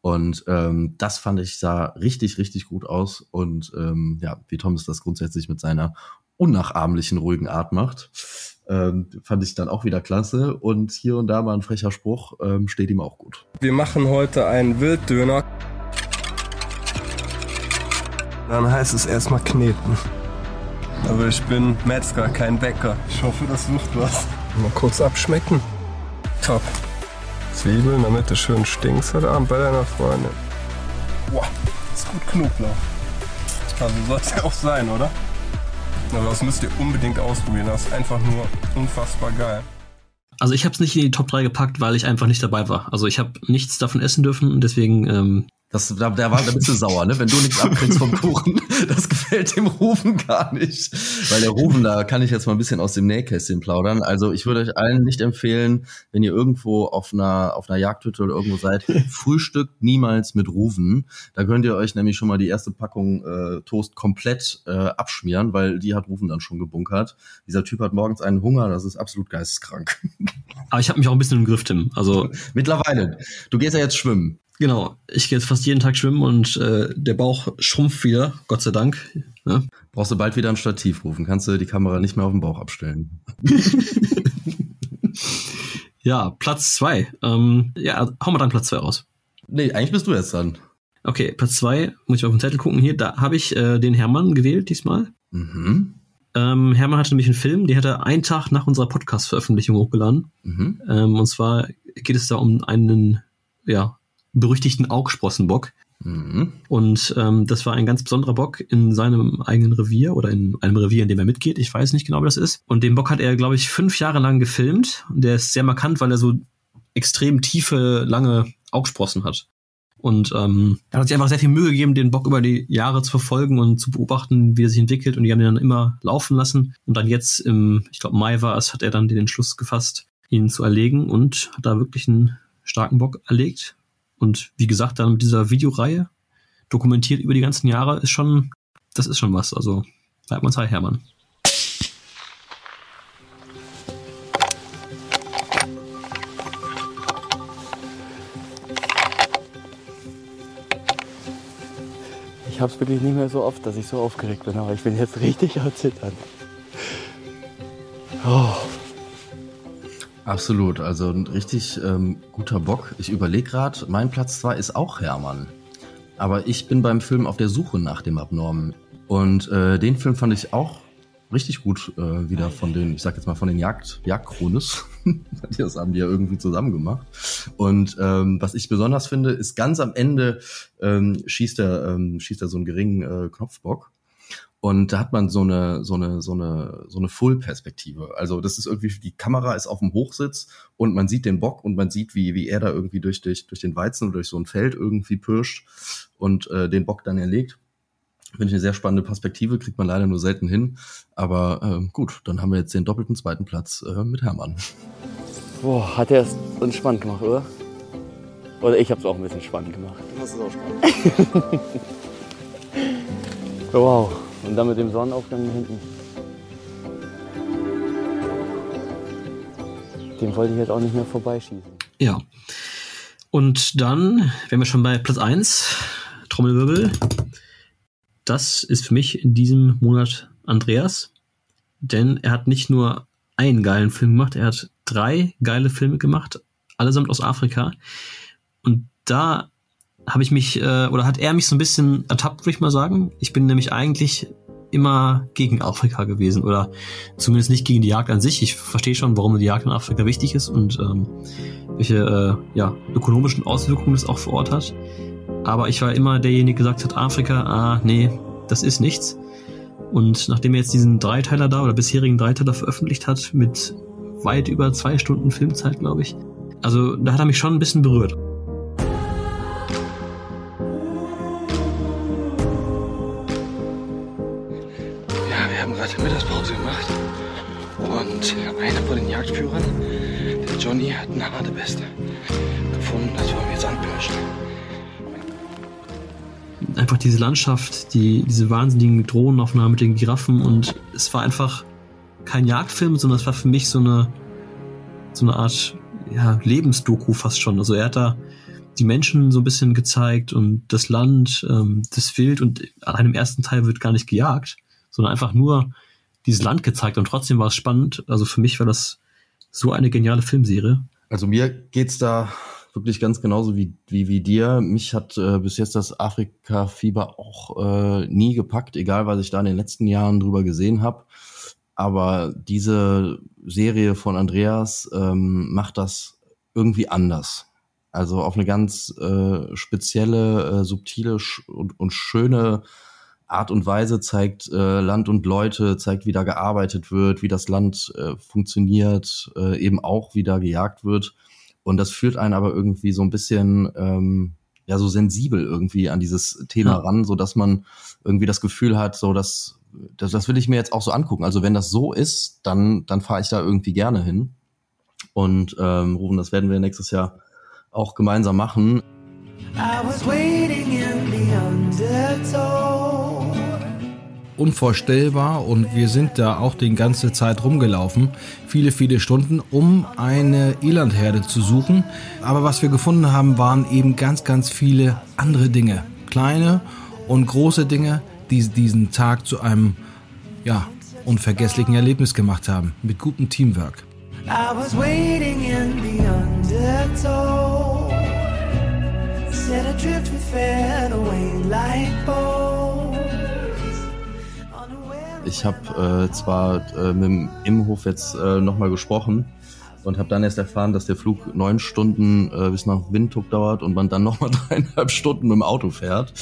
Und ähm, das fand ich sah richtig, richtig gut aus. Und ähm, ja, wie Thomas das grundsätzlich mit seiner unnachahmlichen, ruhigen Art macht, ähm, fand ich dann auch wieder klasse. Und hier und da mal ein frecher Spruch ähm, steht ihm auch gut. Wir machen heute einen Wilddöner. Dann heißt es erstmal kneten. Aber ich bin Metzger, kein Bäcker. Ich hoffe, das wird was. Mal kurz abschmecken. Top. Zwiebeln, damit es schön stinkt heute Abend bei deiner Freundin. Boah, ist gut Knoblauch. Also soll es ja auch sein, oder? Aber das müsst ihr unbedingt ausprobieren. Das ist einfach nur unfassbar geil. Also ich habe es nicht in die Top 3 gepackt, weil ich einfach nicht dabei war. Also ich habe nichts davon essen dürfen und deswegen ähm, das, da, da war, da bist du sauer, ne? Wenn du nichts abkriegst vom Kuchen, das gefällt dem Rufen gar nicht. Weil der Rufen, da kann ich jetzt mal ein bisschen aus dem Nähkästchen plaudern. Also ich würde euch allen nicht empfehlen, wenn ihr irgendwo auf einer, auf einer Jagdhütte oder irgendwo seid, frühstückt niemals mit Rufen. Da könnt ihr euch nämlich schon mal die erste Packung äh, Toast komplett äh, abschmieren, weil die hat Rufen dann schon gebunkert. Dieser Typ hat morgens einen Hunger, das ist absolut geisteskrank. Aber ich habe mich auch ein bisschen im Griff, Tim. Also mittlerweile. Du gehst ja jetzt schwimmen. Genau, ich gehe jetzt fast jeden Tag schwimmen und äh, der Bauch schrumpft wieder, Gott sei Dank. Ne? Brauchst du bald wieder ein Stativ rufen, kannst du die Kamera nicht mehr auf den Bauch abstellen. ja, Platz zwei. Ähm, ja, hau mal dann Platz zwei raus. Nee, eigentlich bist du jetzt dran. Okay, Platz zwei, muss ich auf den Zettel gucken hier, da habe ich äh, den Hermann gewählt diesmal. Mhm. Ähm, Hermann hatte nämlich einen Film, den hat er einen Tag nach unserer Podcast-Veröffentlichung hochgeladen. Mhm. Ähm, und zwar geht es da um einen, ja, berüchtigten Augsprossenbock. Mhm. Und ähm, das war ein ganz besonderer Bock in seinem eigenen Revier oder in einem Revier, in dem er mitgeht. Ich weiß nicht genau, wie das ist. Und den Bock hat er, glaube ich, fünf Jahre lang gefilmt. Der ist sehr markant, weil er so extrem tiefe, lange Augsprossen hat. Und ähm, er hat sich einfach sehr viel Mühe gegeben, den Bock über die Jahre zu verfolgen und zu beobachten, wie er sich entwickelt. Und die haben ihn dann immer laufen lassen. Und dann jetzt im, ich glaube, Mai war es, hat er dann den Entschluss gefasst, ihn zu erlegen und hat da wirklich einen starken Bock erlegt. Und wie gesagt, dann mit dieser Videoreihe dokumentiert über die ganzen Jahre ist schon, das ist schon was. Also bleibt man Zeit, Hermann. Ich habe es wirklich nicht mehr so oft, dass ich so aufgeregt bin, aber ich bin jetzt richtig am. Oh. Absolut, also ein richtig ähm, guter Bock. Ich überlege gerade, mein Platz 2 ist auch Hermann. Aber ich bin beim Film auf der Suche nach dem Abnormen. Und äh, den Film fand ich auch richtig gut äh, wieder von den, ich sag jetzt mal von den Jagd, Jagdchronis. das haben die ja irgendwie zusammen gemacht. Und ähm, was ich besonders finde, ist ganz am Ende ähm, schießt er ähm, schießt er so einen geringen äh, Knopfbock und da hat man so eine, so eine, so eine, so eine Full-Perspektive. Also das ist irgendwie, die Kamera ist auf dem Hochsitz und man sieht den Bock und man sieht, wie, wie er da irgendwie durch, durch, durch den Weizen oder durch so ein Feld irgendwie pirscht und äh, den Bock dann erlegt. Finde ich eine sehr spannende Perspektive, kriegt man leider nur selten hin. Aber äh, gut, dann haben wir jetzt den doppelten zweiten Platz äh, mit Hermann. Boah, hat er es uns spannend gemacht, oder? Oder ich habe es auch ein bisschen spannend gemacht. Du hast es auch spannend. wow. Und dann mit dem Sonnenaufgang hinten. Den wollte ich jetzt auch nicht mehr vorbeischießen. Ja. Und dann wären wir schon bei Platz 1, Trommelwirbel. Das ist für mich in diesem Monat Andreas. Denn er hat nicht nur einen geilen Film gemacht, er hat drei geile Filme gemacht, allesamt aus Afrika. Und da habe ich mich, äh, oder hat er mich so ein bisschen ertappt, würde ich mal sagen. Ich bin nämlich eigentlich immer gegen Afrika gewesen oder zumindest nicht gegen die Jagd an sich. Ich verstehe schon, warum die Jagd in Afrika wichtig ist und ähm, welche äh, ja, ökonomischen Auswirkungen es auch vor Ort hat. Aber ich war immer derjenige, der gesagt hat, Afrika, ah, nee, das ist nichts. Und nachdem er jetzt diesen Dreiteiler da oder bisherigen Dreiteiler veröffentlicht hat, mit weit über zwei Stunden Filmzeit, glaube ich, also da hat er mich schon ein bisschen berührt. Johnny, hat eine harte Beste gefunden. Das wollen wir jetzt anpirschen. einfach diese Landschaft, die, diese wahnsinnigen Drohnenaufnahmen mit den Giraffen und es war einfach kein Jagdfilm, sondern es war für mich so eine, so eine Art ja, Lebensdoku fast schon. Also er hat da die Menschen so ein bisschen gezeigt und das Land, ähm, das Wild und an einem ersten Teil wird gar nicht gejagt, sondern einfach nur dieses Land gezeigt und trotzdem war es spannend. Also für mich war das so eine geniale Filmserie. Also mir geht's da wirklich ganz genauso wie, wie, wie dir. Mich hat äh, bis jetzt das Afrika-Fieber auch äh, nie gepackt, egal was ich da in den letzten Jahren drüber gesehen habe. Aber diese Serie von Andreas ähm, macht das irgendwie anders. Also auf eine ganz äh, spezielle, äh, subtile und, und schöne Art und Weise zeigt äh, Land und Leute, zeigt, wie da gearbeitet wird, wie das Land äh, funktioniert, äh, eben auch, wie da gejagt wird. Und das führt einen aber irgendwie so ein bisschen, ähm, ja, so sensibel irgendwie an dieses Thema Ja. ran, so dass man irgendwie das Gefühl hat, so dass, das, das will ich mir jetzt auch so angucken. Also wenn das so ist, dann, dann fahre ich da irgendwie gerne hin. Und ähm, Ruben, das werden wir nächstes Jahr auch gemeinsam machen. I was waiting in the undertow. Unvorstellbar und wir sind da auch die ganze Zeit rumgelaufen, viele, viele Stunden, um eine Elandherde zu suchen. Aber was wir gefunden haben, waren eben ganz, ganz viele andere Dinge, kleine und große Dinge, die diesen Tag zu einem, ja, unvergesslichen Erlebnis gemacht haben, mit gutem Teamwork. I was waiting in the undertow. Said adrift away like bones. Unaware Ich habe äh, zwar äh, mit dem Imhof jetzt äh, nochmal gesprochen und habe dann erst erfahren, dass der Flug neun Stunden äh, bis nach Windhoek dauert und man dann nochmal dreieinhalb Stunden mit dem Auto fährt.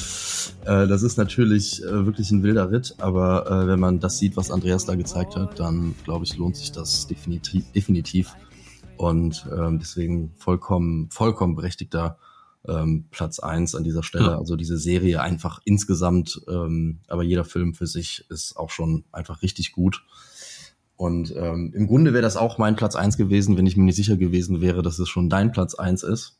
Äh, das ist natürlich äh, wirklich ein wilder Ritt, aber äh, wenn man das sieht, was Andreas da gezeigt hat, dann glaube ich, lohnt sich das definitiv. definitiv. Und ähm, deswegen vollkommen, vollkommen berechtigter ähm, Platz eins an dieser Stelle. Ja. Also diese Serie einfach insgesamt, ähm, aber jeder Film für sich ist auch schon einfach richtig gut. Und ähm, im Grunde wäre das auch mein Platz eins gewesen, wenn ich mir nicht sicher gewesen wäre, dass es schon dein Platz eins ist.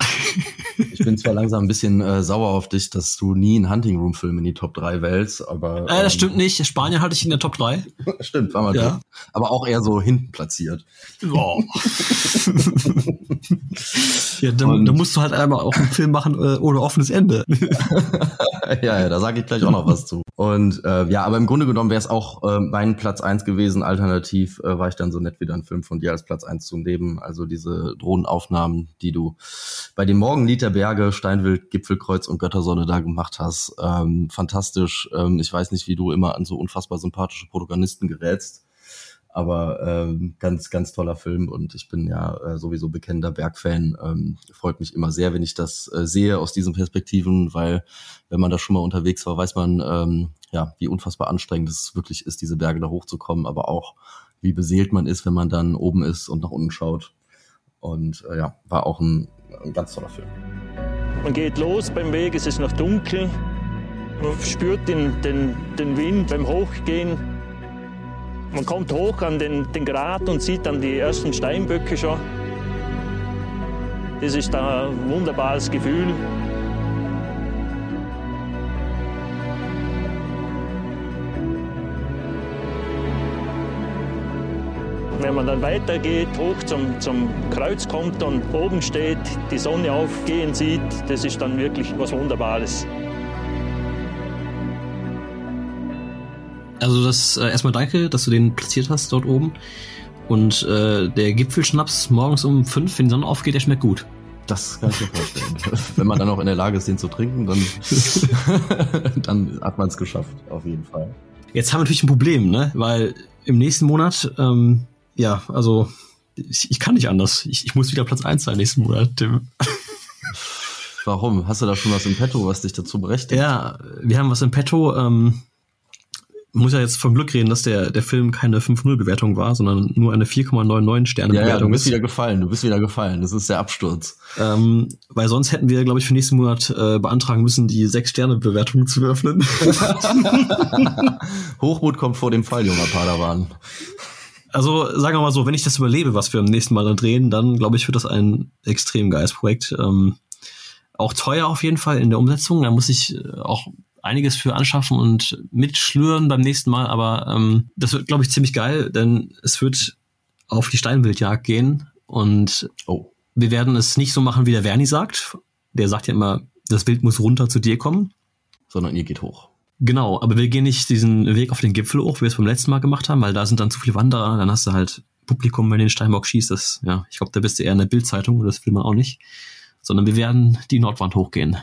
Ich bin zwar langsam ein bisschen äh, sauer auf dich, dass du nie einen Hunting Room Film in die Top 3 wählst, aber Äh, das ähm, stimmt nicht. Spanien hatte ich in der Top 3. Stimmt, war mal Ja. drin. Aber auch eher so hinten platziert. Wow. ja, Und- dann musst du halt einmal auch einen Film machen äh, ohne offenes Ende. ja, ja, da sage ich gleich auch noch was zu. Und äh, ja, aber im Grunde genommen wäre es auch äh, mein Platz eins gewesen. Alternativ äh, war ich dann so nett, wieder einen Film von dir als Platz eins zu nehmen. Also diese Drohnenaufnahmen, die du bei dem Morgenlied der Berge, Steinwild, Gipfelkreuz und Göttersonne da gemacht hast. Ähm, fantastisch. Ähm, ich weiß nicht, wie du immer an so unfassbar sympathische Protagonisten gerätst. Aber ähm, ganz, ganz toller Film und ich bin ja äh, sowieso bekennender Bergfan. Ähm, freut mich immer sehr, wenn ich das äh, sehe aus diesen Perspektiven, weil wenn man da schon mal unterwegs war, weiß man, ähm, ja, wie unfassbar anstrengend es wirklich ist, diese Berge da hochzukommen, aber auch wie beseelt man ist, wenn man dann oben ist und nach unten schaut. Und äh, ja, war auch ein, ein ganz toller Film. Man geht los beim Weg, es ist noch dunkel. Man spürt den, den, den Wind beim Hochgehen. Man kommt hoch an den, den Grat und sieht dann die ersten Steinböcke schon. Das ist da ein wunderbares Gefühl. Wenn man dann weitergeht, hoch zum, zum Kreuz kommt und oben steht, die Sonne aufgehen sieht, das ist dann wirklich was Wunderbares. Also das äh, erstmal danke, dass du den platziert hast dort oben. Und äh, der Gipfelschnaps morgens um fünf, wenn die Sonne aufgeht, der schmeckt gut. Das kann ich mir vorstellen. Wenn man dann auch in der Lage ist, den zu trinken, dann, dann hat man es geschafft, auf jeden Fall. Jetzt haben wir natürlich ein Problem, ne? Weil im nächsten Monat, ähm, ja, also ich, ich kann nicht anders. Ich, ich muss wieder Platz eins sein nächsten Monat, Tim. Warum? Hast du da schon was im Petto, was dich dazu berechtigt? Ja, wir haben was im Petto. Ähm, muss ja jetzt vom Glück reden, dass der, der Film keine 5-0-Bewertung war, sondern nur eine 4,99 Sterne-Bewertung ja, ja, du bist ist. wieder gefallen, du bist wieder gefallen. Das ist der Absturz. Ähm, weil sonst hätten wir, glaube ich, für nächsten Monat äh, beantragen müssen, die 6-Sterne-Bewertung zu öffnen. Hochmut kommt vor dem Fall, junger Padawan. Also sagen wir mal so, wenn ich das überlebe, was wir am nächsten Mal dann drehen, dann glaube ich, wird das ein extrem geiles Projekt. Ähm, auch teuer auf jeden Fall in der Umsetzung. Da muss ich äh, auch einiges für anschaffen und mitschlüren beim nächsten Mal. Aber ähm, das wird, glaube ich, ziemlich geil, denn es wird auf die Steinwildjagd gehen und oh. wir werden es nicht so machen, wie der Verni sagt. Der sagt ja immer, das Wild muss runter zu dir kommen. Sondern ihr geht hoch. Genau, aber wir gehen nicht diesen Weg auf den Gipfel hoch, wie wir es beim letzten Mal gemacht haben, weil da sind dann zu viele Wanderer, dann hast du halt Publikum, wenn den Steinbock schießt, das, ja, ich glaube, da bist du eher in der Bildzeitung, das will man auch nicht. Sondern wir werden die Nordwand hochgehen.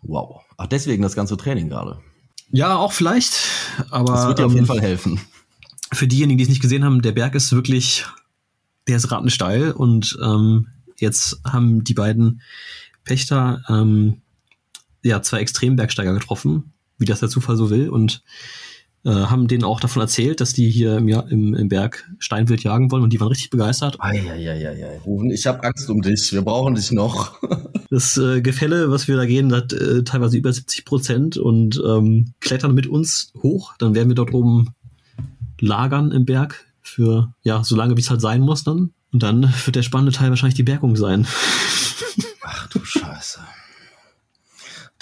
Wow. Ach, deswegen das ganze Training gerade. Ja, auch vielleicht, aber. Das wird dir auf jeden Fall helfen. Für diejenigen, die es nicht gesehen haben, der Berg ist wirklich, der ist rattensteil und ähm, jetzt haben die beiden Pächter ähm, ja zwei Extrembergsteiger getroffen, wie das der Zufall so will und äh, haben denen auch davon erzählt, dass die hier im, im, im Berg Steinwild jagen wollen und die waren richtig begeistert. Eieieiei, Rufen, ich habe Angst um dich, wir brauchen dich noch. Das äh, Gefälle, was wir da gehen, hat äh, teilweise über 70 Prozent und ähm, klettern mit uns hoch. Dann werden wir dort oben lagern im Berg für, ja, so lange wie es halt sein muss dann. Und dann wird der spannende Teil wahrscheinlich die Bergung sein. Ach du Scheiße.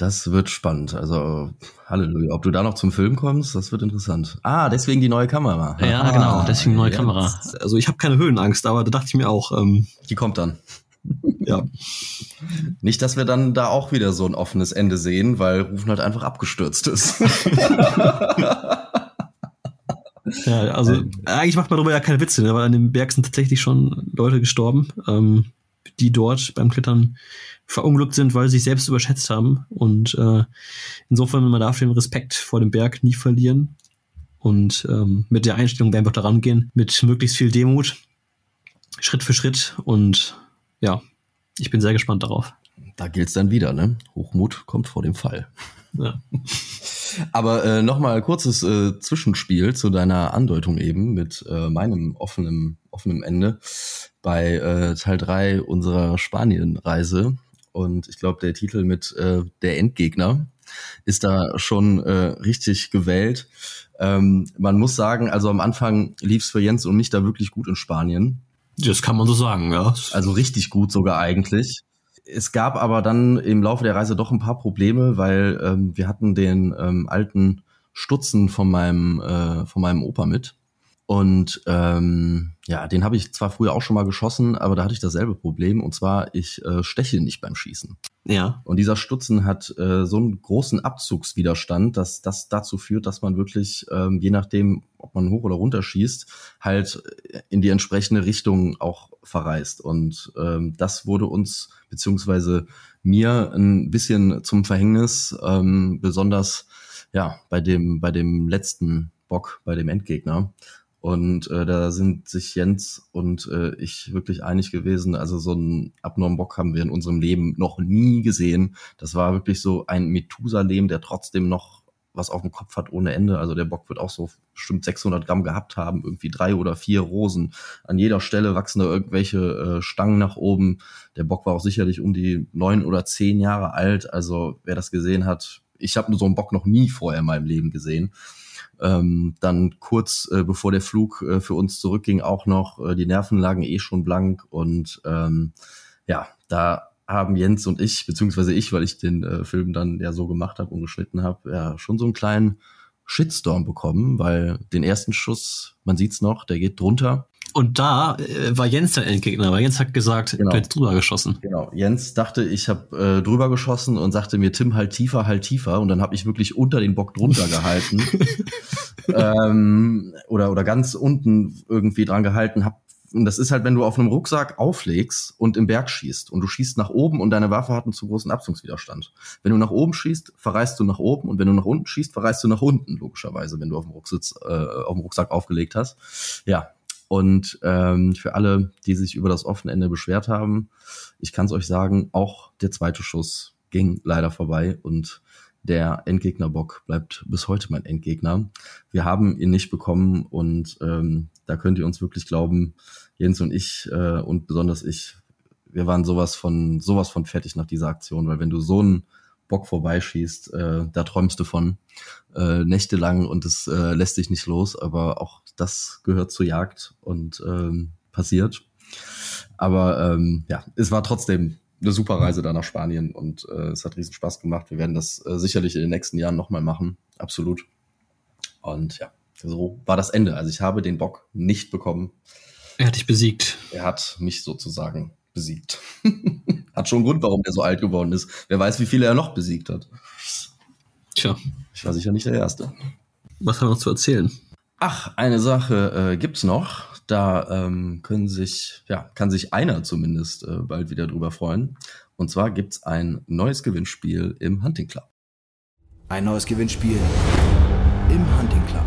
Das wird spannend. Also, Halleluja. Ob du da noch zum Film kommst, das wird interessant. Ah, deswegen die neue Kamera. Ja, ah, genau, deswegen neue jetzt. Kamera. Also ich habe keine Höhenangst, aber da dachte ich mir auch, ähm, Die kommt dann. ja. Nicht, dass wir dann da auch wieder so ein offenes Ende sehen, weil Rufen halt einfach abgestürzt ist. Ja, also eigentlich macht man darüber ja keine Witze, ne? weil an dem Berg sind tatsächlich schon Leute gestorben, ähm, die dort beim Klettern verunglückt sind, weil sie sich selbst überschätzt haben. Und äh, insofern, man darf den Respekt vor dem Berg nie verlieren. Und ähm, mit der Einstellung werden wir da rangehen, mit möglichst viel Demut, Schritt für Schritt. Und ja, ich bin sehr gespannt darauf. Da gilt's dann wieder, ne? Hochmut kommt vor dem Fall. Ja. Aber äh, nochmal kurzes äh, Zwischenspiel zu deiner Andeutung eben mit äh, meinem offenen, offenen Ende bei äh, Teil 3 unserer Spanien-Reise. Und ich glaube, der Titel mit äh, Der Endgegner ist da schon äh, richtig gewählt. Ähm, man muss sagen, also am Anfang lief's für Jens und mich da wirklich gut in Spanien. Das kann man so sagen, ja. Also richtig gut sogar eigentlich. Es gab aber dann im Laufe der Reise doch ein paar Probleme, weil ähm, wir hatten den ähm, alten Stutzen von meinem, äh, von meinem Opa mit. Und ähm, ja, den habe ich zwar früher auch schon mal geschossen, aber da hatte ich dasselbe Problem. Und zwar, ich äh, steche nicht beim Schießen. Ja. Und dieser Stutzen hat äh, so einen großen Abzugswiderstand, dass das dazu führt, dass man wirklich, ähm, je nachdem, ob man hoch oder runter schießt, halt in die entsprechende Richtung auch verreist. Und ähm, das wurde uns, beziehungsweise mir, ein bisschen zum Verhängnis, ähm, besonders ja, bei dem, bei dem letzten Bock, bei dem Endgegner. Und äh, da sind sich Jens und äh, ich wirklich einig gewesen. Also so einen abnormen Bock haben wir in unserem Leben noch nie gesehen. Das war wirklich so ein Methusalem, der trotzdem noch was auf dem Kopf hat ohne Ende. Also der Bock wird auch so bestimmt 600 Gramm gehabt haben, irgendwie drei oder vier Rosen. An jeder Stelle wachsen da irgendwelche äh, Stangen nach oben. Der Bock war auch sicherlich um die neun oder zehn Jahre alt. Also wer das gesehen hat, ich habe so einen Bock noch nie vorher in meinem Leben gesehen. Ähm, dann kurz äh, bevor der Flug äh, für uns zurückging, auch noch, äh, die Nerven lagen eh schon blank und ähm, ja, da haben Jens und ich, beziehungsweise ich, weil ich den äh, Film dann ja so gemacht habe und geschnitten habe, ja, schon so einen kleinen Shitstorm bekommen, weil den ersten Schuss, man sieht's noch, der geht drunter. Und da äh, war Jens der Endgegner, weil Jens hat gesagt, Genau. du hättest drüber geschossen. Genau. Jens dachte, ich habe äh, drüber geschossen und sagte mir, Tim, halt tiefer, halt tiefer. Und dann habe ich wirklich unter den Bock drunter gehalten. ähm, oder, oder ganz unten irgendwie dran gehalten. Hab, und das ist halt, wenn du auf einem Rucksack auflegst und im Berg schießt und du schießt nach oben und deine Waffe hat einen zu großen Abzugswiderstand. Wenn du nach oben schießt, verreist du nach oben und wenn du nach unten schießt, verreist du nach unten, logischerweise, wenn du auf dem, Rucksitz, äh, auf dem Rucksack aufgelegt hast. Ja, und ähm, für alle, die sich über das offene Ende beschwert haben, ich kann es euch sagen, auch der zweite Schuss ging leider vorbei und der Endgegnerbock bleibt bis heute mein Endgegner. Wir haben ihn nicht bekommen und ähm, da könnt ihr uns wirklich glauben, Jens und ich äh, und besonders ich, wir waren sowas von sowas von fertig nach dieser Aktion, weil wenn du so einen Bock vorbeischießt, äh, da träumst du von äh, nächtelang und es äh, lässt dich nicht los, aber auch das gehört zur Jagd und ähm, passiert. Aber ähm, ja, es war trotzdem eine super Reise da nach Spanien und äh, es hat riesen Spaß gemacht. Wir werden das äh, sicherlich in den nächsten Jahren nochmal machen, absolut. Und ja, so war das Ende. Also ich habe den Bock nicht bekommen. Er hat dich besiegt. Er hat mich sozusagen besiegt. hat schon einen Grund, warum er so alt geworden ist. Wer weiß, wie viele er noch besiegt hat. Tja, Ich war sicher nicht der Erste. was haben wir noch zu erzählen? Ach, eine Sache äh, gibt's noch. Da ähm, können sich, ja, kann sich einer zumindest äh, bald wieder drüber freuen. Und zwar gibt's ein neues Gewinnspiel im Hunting Club. Ein neues Gewinnspiel im Hunting Club.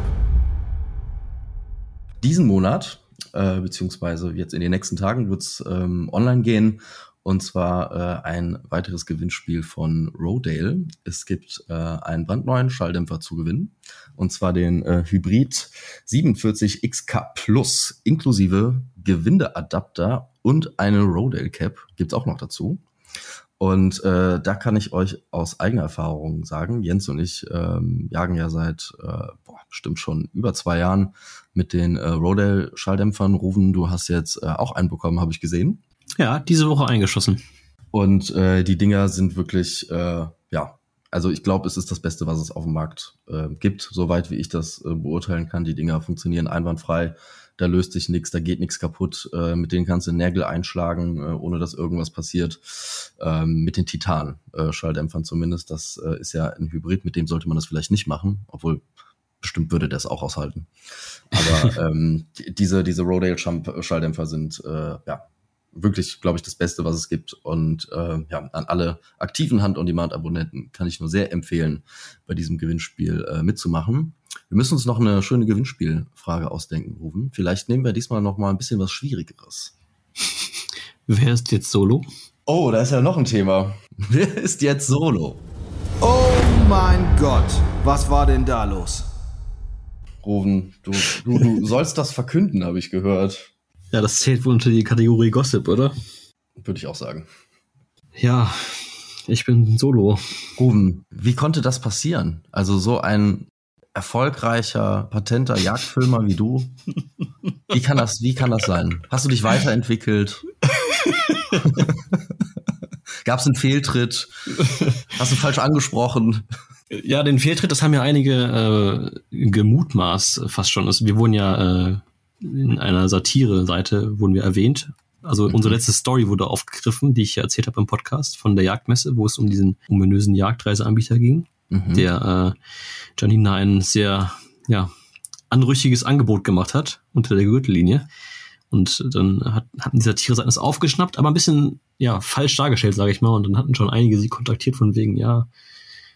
Diesen Monat, äh, beziehungsweise jetzt in den nächsten Tagen, wird's ähm, online gehen. Und zwar äh, ein weiteres Gewinnspiel von Rodale. Es gibt äh, einen brandneuen Schalldämpfer zu gewinnen. Und zwar den äh, Hybrid 47XK Plus inklusive Gewindeadapter und eine Rodale Cap gibt's auch noch dazu. Und äh, da kann ich euch aus eigener Erfahrung sagen, Jens und ich ähm, jagen ja seit äh, boah, bestimmt schon über zwei Jahren mit den äh, Rodale Schalldämpfern. Ruven, du hast jetzt äh, auch einen bekommen, habe ich gesehen. Ja, diese Woche eingeschossen. Und äh, die Dinger sind wirklich, äh, ja, also ich glaube, es ist das Beste, was es auf dem Markt äh, gibt, soweit wie ich das äh, beurteilen kann. Die Dinger funktionieren einwandfrei, da löst sich nichts, da geht nichts kaputt. Äh, mit denen kannst du Nägel einschlagen, äh, ohne dass irgendwas passiert. Ähm, mit den Titan-Schalldämpfern zumindest, das äh, ist ja ein Hybrid, mit dem sollte man das vielleicht nicht machen, obwohl bestimmt würde das auch aushalten. Aber ähm, die- diese, diese Rodale-Schalldämpfer sind, äh, ja, wirklich, glaube ich, das Beste, was es gibt. Und äh, ja, an alle aktiven Hand-on-Demand-Abonnenten kann ich nur sehr empfehlen, bei diesem Gewinnspiel äh, mitzumachen. Wir müssen uns noch eine schöne Gewinnspielfrage ausdenken, Rufen. Vielleicht nehmen wir diesmal noch mal ein bisschen was Schwierigeres. Wer ist jetzt solo? Oh, da ist ja noch ein Thema. Wer ist jetzt Solo? Oh mein Gott, was war denn da los? Rufen, du, du, du sollst das verkünden, habe ich gehört. Ja, das zählt wohl unter die Kategorie Gossip, oder? Würde ich auch sagen. Ja, ich bin solo. Ruben, wie konnte das passieren? Also so ein erfolgreicher, patenter Jagdfilmer wie du. Wie kann das, wie kann das sein? Hast du dich weiterentwickelt? Gab es einen Fehltritt? Hast du falsch angesprochen? Ja, den Fehltritt, das haben ja einige äh, gemutmaßt fast schon. Also wir wurden ja äh, in einer Satire-Seite wurden wir erwähnt. Also unsere letzte Story wurde aufgegriffen, die ich ja erzählt habe im Podcast von der Jagdmesse, wo es um diesen ominösen Jagdreiseanbieter ging, Mhm. der äh, Janina ein sehr ja, anrüchiges Angebot gemacht hat unter der Gürtellinie. Und dann hat, hatten die Satire-Seiten das aufgeschnappt, aber ein bisschen ja, falsch dargestellt, sage ich mal. Und dann hatten schon einige sie kontaktiert von wegen, ja,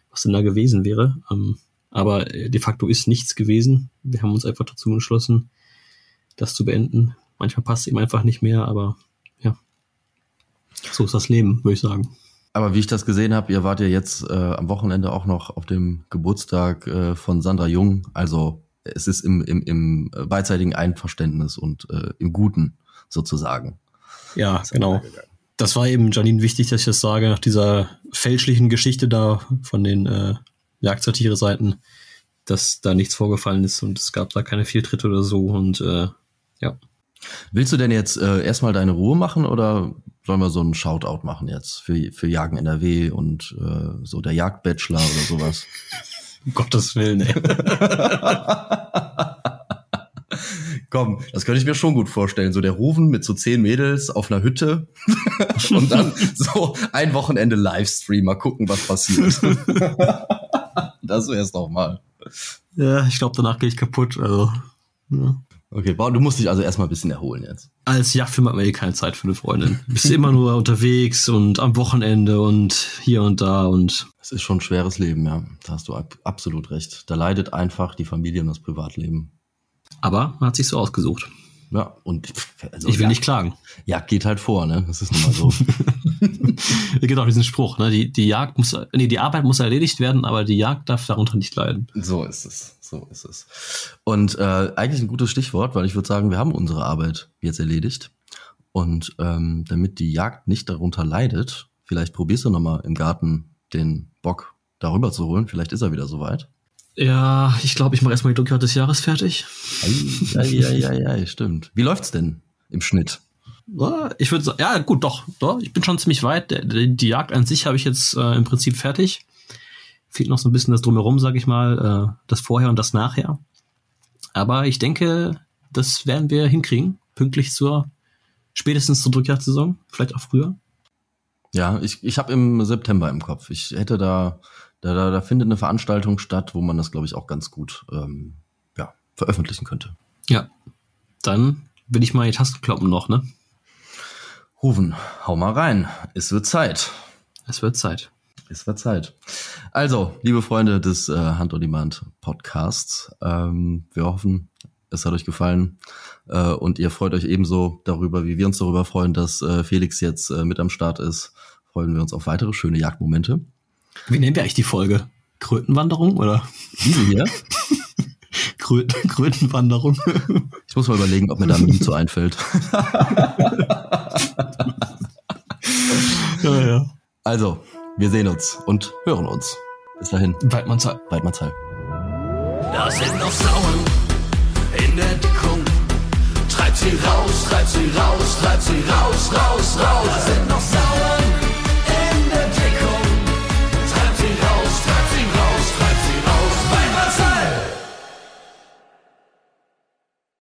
was denn da gewesen wäre. Ähm, aber äh, de facto ist nichts gewesen. Wir haben uns einfach dazu entschlossen, das zu beenden. Manchmal passt es ihm einfach nicht mehr, aber ja, so ist das Leben, würde ich sagen. Aber wie ich das gesehen habe, ihr wart ja jetzt äh, am Wochenende auch noch auf dem Geburtstag äh, von Sandra Jung. Also es ist im, im, im beidseitigen Einverständnis und äh, im Guten sozusagen. Ja, genau. Das war eben Janine wichtig, dass ich das sage, nach dieser fälschlichen Geschichte da von den äh, Jagdsatire-Seiten, dass da nichts vorgefallen ist und es gab da keine Fehltritte oder so und äh, ja. Willst du denn jetzt äh, erstmal deine Ruhe machen oder sollen wir so einen Shoutout machen jetzt für, für Jagen NRW und äh, so der Jagdbachelor oder sowas? Um Gottes Willen, ey. Komm, das könnte ich mir schon gut vorstellen. So der Rufen mit so zehn Mädels auf einer Hütte und dann so ein Wochenende Livestream. Mal gucken, was passiert. das wär's doch mal. Ja, ich glaube, danach gehe ich kaputt. Also, ja. Okay, boah, du musst dich also erstmal ein bisschen erholen jetzt. Als Jagdfilm hat man eh keine Zeit für eine Freundin. Bist immer nur unterwegs und am Wochenende und hier und da und. Es ist schon ein schweres Leben, ja. Da hast du ab absolut recht. Da leidet einfach die Familie und das Privatleben. Aber man hat sich so ausgesucht. Ja, und also, ich will ja, nicht klagen. Jagd geht halt vor, ne? Das ist nun mal so. es gibt auch diesen Spruch, ne? Die, die Jagd muss, nee, die Arbeit muss erledigt werden, aber die Jagd darf darunter nicht leiden. So ist es. So ist es. Und äh, eigentlich ein gutes Stichwort, weil ich würde sagen, wir haben unsere Arbeit jetzt erledigt. Und ähm, damit die Jagd nicht darunter leidet, vielleicht probierst du nochmal im Garten den Bock darüber zu holen. Vielleicht ist er wieder soweit. Ja, ich glaube, ich mache erstmal die Druckkarte des Jahres fertig. Ja, ja, ja, ja, stimmt. Wie läuft's denn im Schnitt? Ich würde sagen, ja, gut, doch, doch. Ich bin schon ziemlich weit. Die Jagd an sich habe ich jetzt äh, im Prinzip fertig. Fehlt noch so ein bisschen das Drumherum, sage ich mal, äh, das Vorher und das Nachher. Aber ich denke, das werden wir hinkriegen, pünktlich zur, spätestens zur Drückjagdsaison, vielleicht auch früher. Ja, ich, ich habe im September im Kopf. Ich hätte da da, da, da findet eine Veranstaltung statt, wo man das, glaube ich, auch ganz gut ähm, ja, veröffentlichen könnte. Ja, dann will ich mal die Tasten kloppen noch, ne? Rufen, hau mal rein. Es wird Zeit. Es wird Zeit. Es wird Zeit. Also, liebe Freunde des äh, Hand on Demand Podcasts, ähm, wir hoffen, es hat euch gefallen äh, und ihr freut euch ebenso darüber, wie wir uns darüber freuen, dass äh, Felix jetzt äh, mit am Start ist. Freuen wir uns auf weitere schöne Jagdmomente. Wie nennen wir eigentlich die Folge? Krötenwanderung oder? Diese hier? Kröten, Krötenwanderung. Ich muss mal überlegen, ob mir da ein Meme zu einfällt. ja, ja. Also, wir sehen uns und hören uns. Bis dahin. Weidmannsheil. Weidmannsheil. Da sind noch Sauen in der Dickung. Treibt sie raus, treibt sie raus, treibt sie raus, raus, raus. Da sind